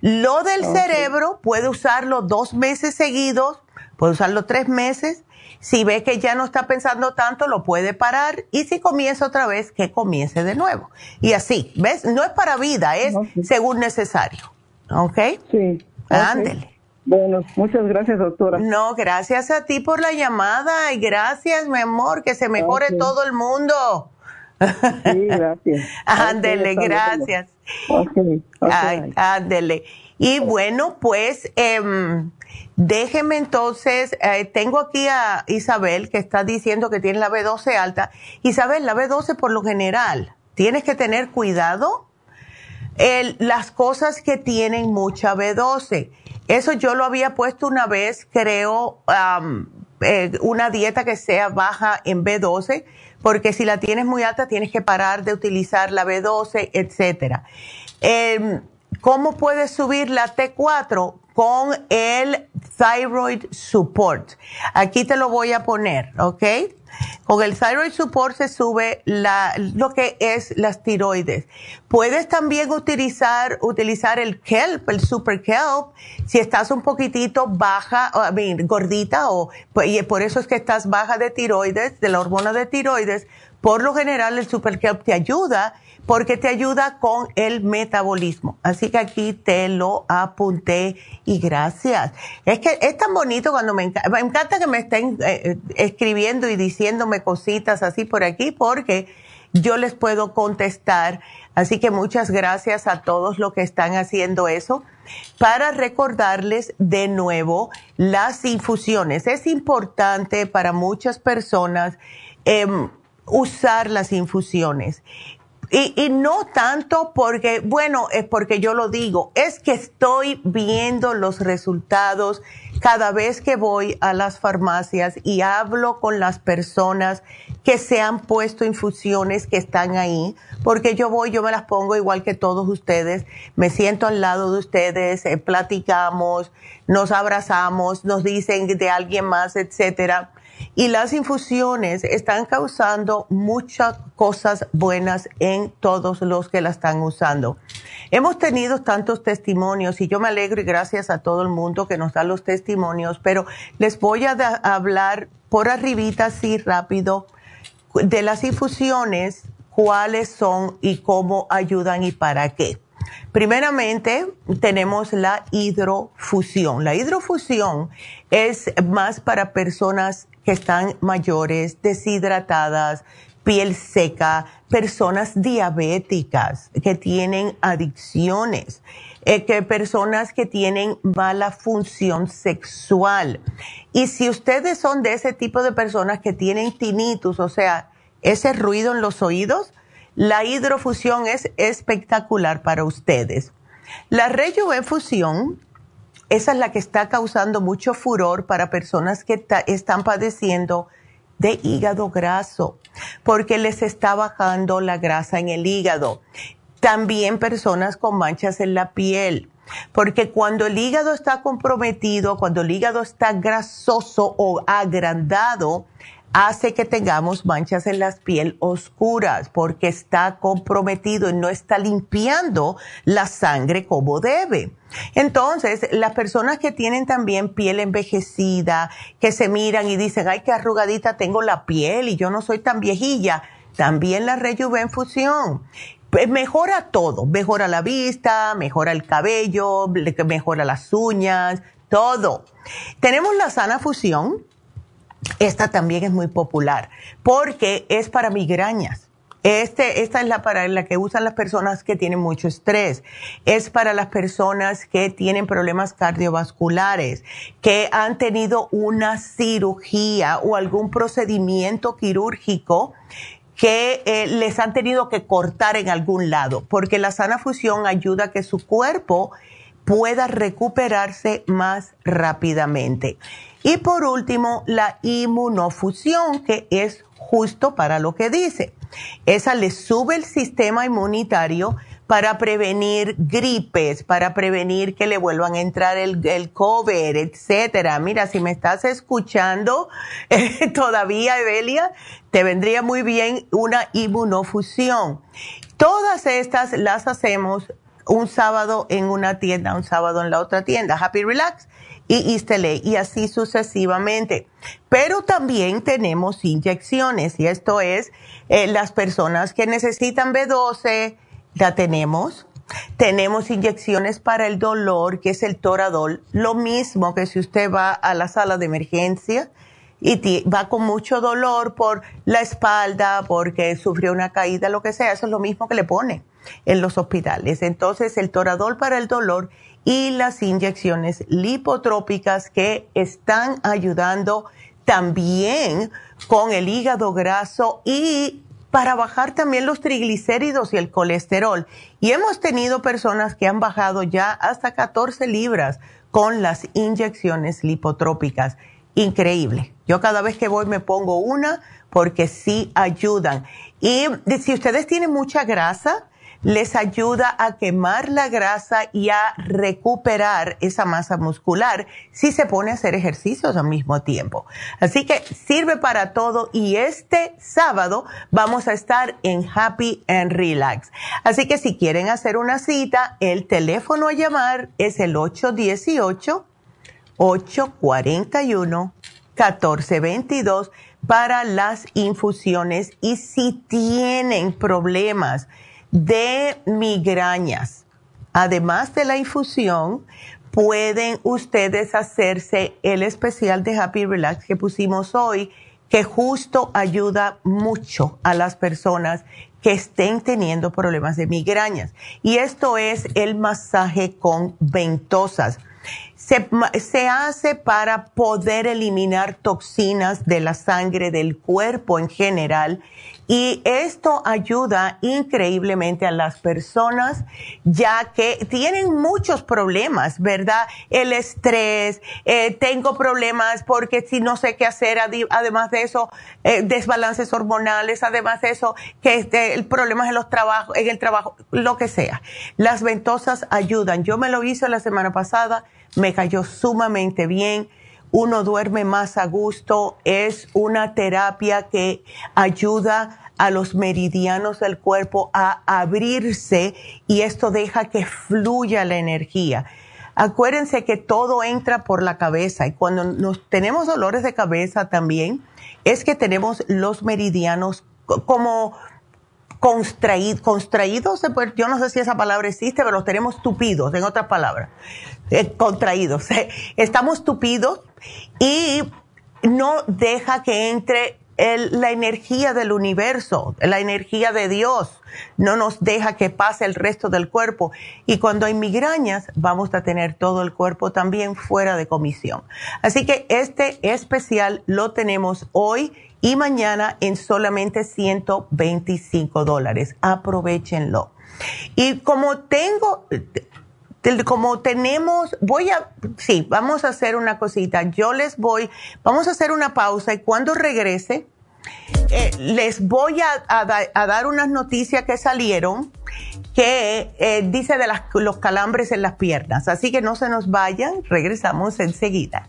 Lo del cerebro puede usarlo dos meses seguidos, puede usarlo tres meses. Si ve que ya no está pensando tanto, lo puede parar. Y si comienza otra vez, que comience de nuevo. Y así, ¿ves? No es para vida, es según necesario. ¿Ok? Sí. Ándele. Bueno, muchas gracias, doctora. No, gracias a ti por la llamada y gracias, mi amor, que se mejore todo el mundo. Sí, gracias. ándele, gracias. Okay, ándele. Y bueno, pues em, déjeme entonces, eh, tengo aquí a Isabel que está diciendo que tiene la B12 alta. Isabel, la B12 por lo general, tienes que tener cuidado. Las cosas que tienen mucha B12 eso yo lo había puesto una vez, creo, eh, una dieta que sea baja en B12, porque si la tienes muy alta tienes que parar de utilizar la B12, etcétera. Em, ¿Cómo puedes subir la T4? Con el Thyroid Support. Aquí te lo voy a poner, ¿ok? Con el Thyroid Support se sube la, lo que es las tiroides. Puedes también utilizar, utilizar el Kelp, el Super Kelp, si estás un poquitito baja, I gordita, o, y por eso es que estás baja de tiroides, de la hormona de tiroides. Por lo general, el Super Kelp te ayuda porque te ayuda con el metabolismo. Así que aquí te lo apunté y gracias. Es que es tan bonito cuando me, encanta, me encanta que me estén eh, eh, escribiendo y diciéndome cositas así por aquí porque yo les puedo contestar. Así que muchas gracias a todos los que están haciendo eso. Para recordarles de nuevo las infusiones. Es importante para muchas personas em, usar las infusiones. Y, y, no tanto porque, bueno, es porque yo lo digo, es que estoy viendo los resultados cada vez que voy a las farmacias y hablo con las personas que se han puesto infusiones que están ahí, porque yo voy, yo me las pongo igual que todos ustedes, me siento al lado de ustedes, eh, platicamos, nos abrazamos, nos dicen de alguien más, etcétera y las infusiones están causando muchas cosas buenas en todos los que la están usando. Hemos tenido tantos testimonios y yo me alegro y gracias a todo el mundo que nos da los testimonios, pero les voy a hablar por arribita así rápido de las infusiones, cuáles son y cómo ayudan y para qué. Primeramente, tenemos la hidrofusión. La hidrofusión es más para personas que están mayores, deshidratadas, piel seca, personas diabéticas que tienen adicciones, eh, que personas que tienen mala función sexual. Y si ustedes son de ese tipo de personas que tienen tinnitus, o sea, ese ruido en los oídos, la hidrofusión es espectacular para ustedes. La rejuvenfusión, esa es la que está causando mucho furor para personas que están padeciendo de hígado graso, porque les está bajando la grasa en el hígado. También personas con manchas en la piel, porque cuando el hígado está comprometido, cuando el hígado está grasoso o agrandado, hace que tengamos manchas en las piel oscuras porque está comprometido y no está limpiando la sangre como debe. Entonces, las personas que tienen también piel envejecida, que se miran y dicen, ay, qué arrugadita tengo la piel y yo no soy tan viejilla, también la rejuvenfusión pues mejora todo, mejora la vista, mejora el cabello, mejora las uñas, todo. Tenemos la sana fusión, esta también es muy popular porque es para migrañas. Este, esta es la para la que usan las personas que tienen mucho estrés. Es para las personas que tienen problemas cardiovasculares, que han tenido una cirugía o algún procedimiento quirúrgico que eh, les han tenido que cortar en algún lado, porque la sana fusión ayuda a que su cuerpo pueda recuperarse más rápidamente. Y por último, la inmunofusión, que es justo para lo que dice. Esa le sube el sistema inmunitario para prevenir gripes, para prevenir que le vuelvan a entrar el, el COVID, etcétera. Mira, si me estás escuchando todavía, Evelia, te vendría muy bien una inmunofusión. Todas estas las hacemos un sábado en una tienda, un sábado en la otra tienda. Happy Relax y Istele y así sucesivamente. Pero también tenemos inyecciones y esto es eh, las personas que necesitan B12, la tenemos. Tenemos inyecciones para el dolor, que es el toradol, lo mismo que si usted va a la sala de emergencia y va con mucho dolor por la espalda, porque sufrió una caída, lo que sea, eso es lo mismo que le pone en los hospitales. Entonces, el toradol para el dolor y las inyecciones lipotrópicas que están ayudando también con el hígado graso y para bajar también los triglicéridos y el colesterol. Y hemos tenido personas que han bajado ya hasta 14 libras con las inyecciones lipotrópicas. Increíble. Yo cada vez que voy me pongo una porque sí ayudan. Y si ustedes tienen mucha grasa, les ayuda a quemar la grasa y a recuperar esa masa muscular si se pone a hacer ejercicios al mismo tiempo. Así que sirve para todo y este sábado vamos a estar en Happy and Relax. Así que si quieren hacer una cita, el teléfono a llamar es el 818 841 1422 para las infusiones y si tienen problemas de migrañas. Además de la infusión, pueden ustedes hacerse el especial de Happy Relax que pusimos hoy, que justo ayuda mucho a las personas que estén teniendo problemas de migrañas. Y esto es el masaje con ventosas. Se, se, hace para poder eliminar toxinas de la sangre del cuerpo en general y esto ayuda increíblemente a las personas ya que tienen muchos problemas, ¿verdad? El estrés, eh, tengo problemas porque si no sé qué hacer, además de eso, eh, desbalances hormonales, además de eso, que este, el problema en los trabajos, en el trabajo, lo que sea. Las ventosas ayudan. Yo me lo hice la semana pasada, me cayó sumamente bien uno duerme más a gusto, es una terapia que ayuda a los meridianos del cuerpo a abrirse y esto deja que fluya la energía. Acuérdense que todo entra por la cabeza y cuando nos tenemos dolores de cabeza también es que tenemos los meridianos como contraídos, yo no sé si esa palabra existe, pero los tenemos tupidos, en otras palabras, eh, contraídos. Estamos tupidos y no deja que entre la energía del universo, la energía de Dios no nos deja que pase el resto del cuerpo. Y cuando hay migrañas, vamos a tener todo el cuerpo también fuera de comisión. Así que este especial lo tenemos hoy y mañana en solamente 125 dólares. Aprovechenlo. Y como tengo, como tenemos, voy a, sí, vamos a hacer una cosita. Yo les voy, vamos a hacer una pausa y cuando regrese, eh, les voy a, dar unas noticias que salieron que eh, dice de los calambres en las piernas. Así que no se nos vayan, regresamos enseguida.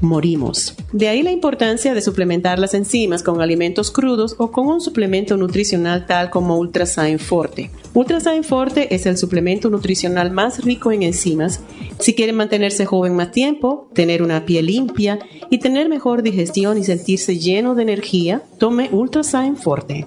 morimos. De ahí la importancia de suplementar las enzimas con alimentos crudos o con un suplemento nutricional tal como Ultrasign Forte. Ultrasign Forte es el suplemento nutricional más rico en enzimas si quieren mantenerse joven más tiempo, tener una piel limpia y tener mejor digestión y sentirse lleno de energía, tome Ultrasign Forte.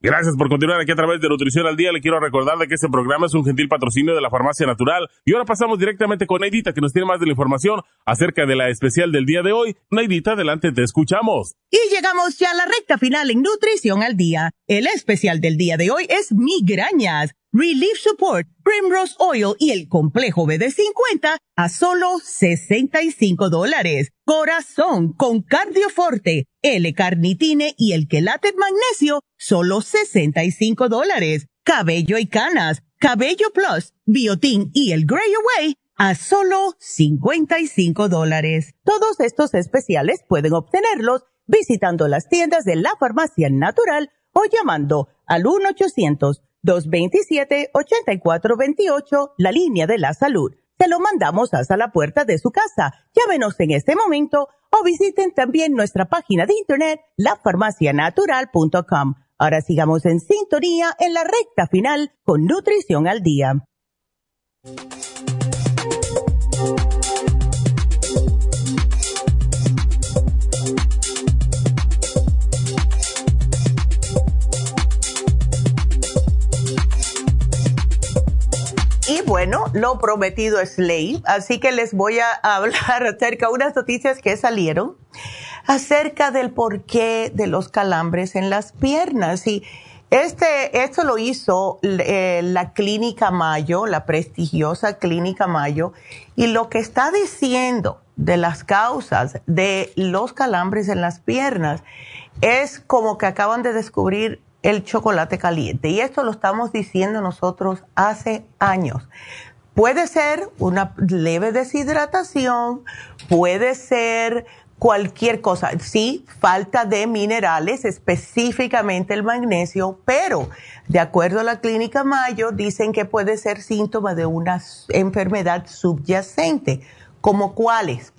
Gracias por continuar aquí a través de Nutrición al Día. Le quiero recordar de que este programa es un gentil patrocinio de la Farmacia Natural. Y ahora pasamos directamente con Neidita, que nos tiene más de la información acerca de la especial del día de hoy. Neidita, adelante, te escuchamos. Y llegamos ya a la recta final en Nutrición al Día. El especial del día de hoy es migrañas Relief Support, Primrose Oil y el complejo BD50 a solo 65 dólares. Corazón con Cardioforte, L-Carnitine y el Quelate Magnesio, solo 65 dólares. Cabello y canas, Cabello Plus, Biotin y el Grey Away a solo 55 dólares. Todos estos especiales pueden obtenerlos visitando las tiendas de la farmacia natural o llamando al 1 800 227-8428, la línea de la salud. Se lo mandamos hasta la puerta de su casa. Llámenos en este momento o visiten también nuestra página de internet, lafarmacianatural.com. Ahora sigamos en sintonía en la recta final con Nutrición al Día. Y bueno, lo prometido es ley, así que les voy a hablar acerca de unas noticias que salieron acerca del porqué de los calambres en las piernas. Y este, esto lo hizo eh, la Clínica Mayo, la prestigiosa Clínica Mayo, y lo que está diciendo de las causas de los calambres en las piernas es como que acaban de descubrir el chocolate caliente. Y esto lo estamos diciendo nosotros hace años. Puede ser una leve deshidratación, puede ser cualquier cosa. Sí, falta de minerales, específicamente el magnesio, pero de acuerdo a la clínica Mayo, dicen que puede ser síntoma de una enfermedad subyacente, como cuáles.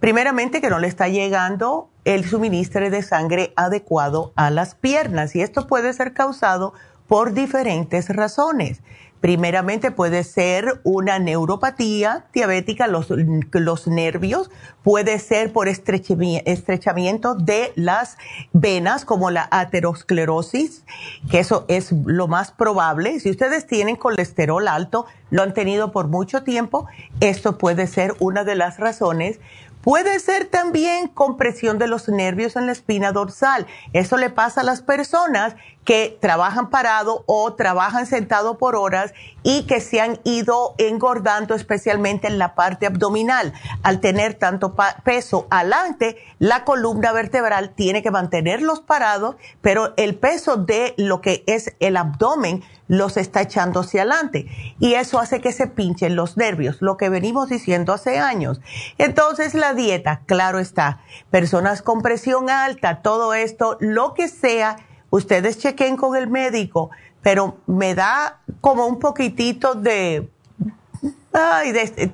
Primeramente, que no le está llegando el suministro de sangre adecuado a las piernas y esto puede ser causado por diferentes razones. Primeramente puede ser una neuropatía diabética, los, los nervios, puede ser por estrechamiento de las venas como la aterosclerosis, que eso es lo más probable. Si ustedes tienen colesterol alto, lo han tenido por mucho tiempo, esto puede ser una de las razones Puede ser también compresión de los nervios en la espina dorsal. Eso le pasa a las personas que trabajan parado o trabajan sentado por horas y que se han ido engordando especialmente en la parte abdominal. Al tener tanto peso adelante, la columna vertebral tiene que mantenerlos parados, pero el peso de lo que es el abdomen los está echando hacia adelante y eso hace que se pinchen los nervios, lo que venimos diciendo hace años. Entonces la dieta, claro está, personas con presión alta, todo esto, lo que sea, ustedes chequen con el médico, pero me da como un poquitito de,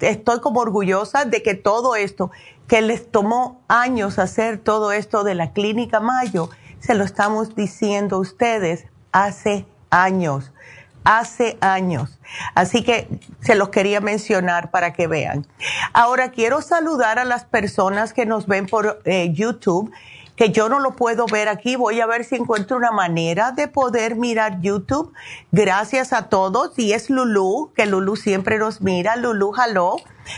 estoy como orgullosa de que todo esto, que les tomó años hacer todo esto de la clínica Mayo, se lo estamos diciendo a ustedes hace años hace años. Así que se los quería mencionar para que vean. Ahora quiero saludar a las personas que nos ven por eh, YouTube, que yo no lo puedo ver aquí. Voy a ver si encuentro una manera de poder mirar YouTube. Gracias a todos. Y es Lulu, que Lulu siempre nos mira. Lulu Jaló.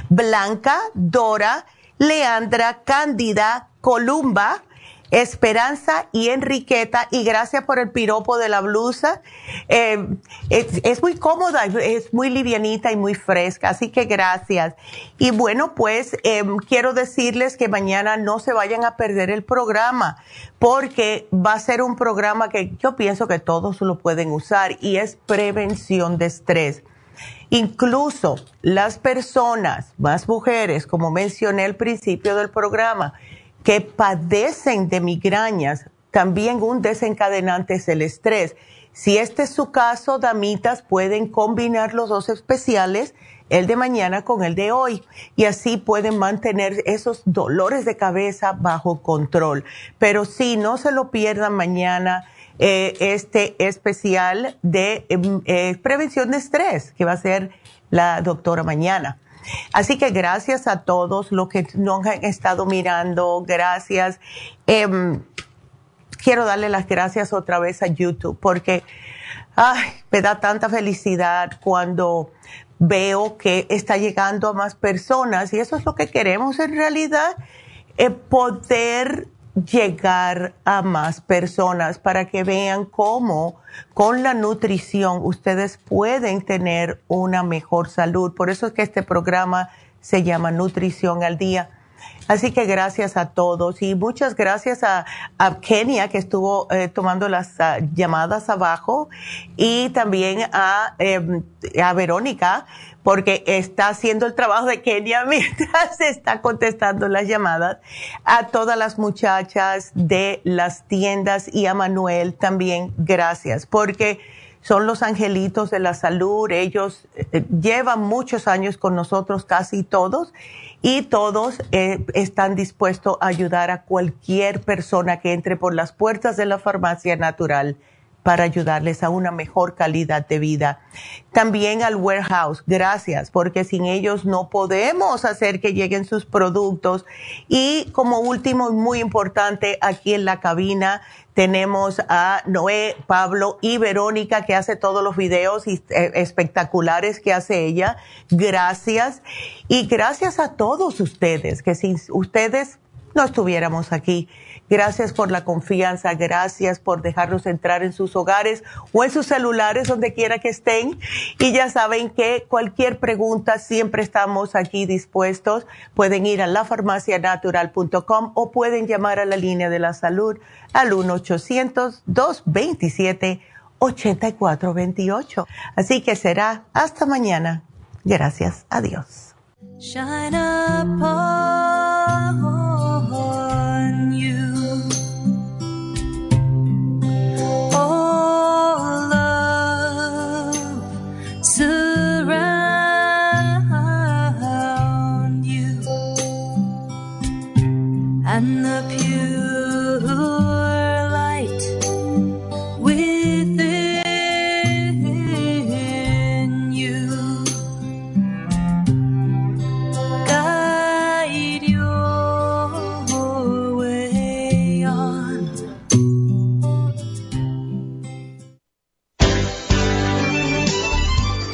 Blanca, Dora, Leandra, Cándida, Columba. Esperanza y Enriqueta, y gracias por el piropo de la blusa. Eh, es, muy cómoda, es muy livianita y muy fresca, así que gracias. Y bueno, pues em, quiero decirles que mañana no se vayan a perder el programa, porque va a ser un programa que yo pienso que todos lo pueden usar y es prevención de estrés. Incluso las personas, más mujeres, como mencioné al principio del programa, que padecen de migrañas, también un desencadenante es el estrés. Si este es su caso, damitas, pueden combinar los dos especiales, el de mañana con el de hoy, y así pueden mantener esos dolores de cabeza bajo control. Pero si no se lo pierdan mañana, eh, este especial de em, eh, prevención de estrés, que va a ser la doctora mañana. Así que gracias a todos los que nos han estado mirando, gracias. Em, quiero darle las gracias otra vez a YouTube porque me da tanta felicidad cuando veo que está llegando a más personas y eso es lo que queremos en realidad, eh, poder llegar a más personas para que vean cómo con la nutrición ustedes pueden tener una mejor salud. Por eso es que este programa se llama Nutrición al Día. Así que gracias a todos y muchas gracias a, Kenia que estuvo eh, tomando las ah, llamadas abajo y también a, em, a Verónica porque está haciendo el trabajo de Kenia mientras está contestando las llamadas, a todas las muchachas de las tiendas y a Manuel también. Gracias, porque son los angelitos de la salud, ellos eh, llevan muchos años con nosotros, casi todos, y todos eh, están dispuestos a ayudar a cualquier persona que entre por las puertas de la farmacia natural para ayudarles a una mejor calidad de vida. También al warehouse, gracias, porque sin ellos no podemos hacer que lleguen sus productos. Y como último muy importante, aquí en la cabina tenemos a Noé, Pablo y Verónica que hace todos los videos eh, espectaculares que hace ella. Gracias. Y gracias a todos ustedes, que sin ustedes no estuviéramos aquí. Gracias por la confianza, gracias por dejarnos entrar en sus hogares o en sus celulares, donde quiera que estén. Y ya saben que cualquier pregunta siempre estamos aquí dispuestos. Pueden ir a lafarmacianatural.com o pueden llamar a la línea de la salud al 1-800-227-8428. Así que será hasta mañana. Gracias. Adiós. and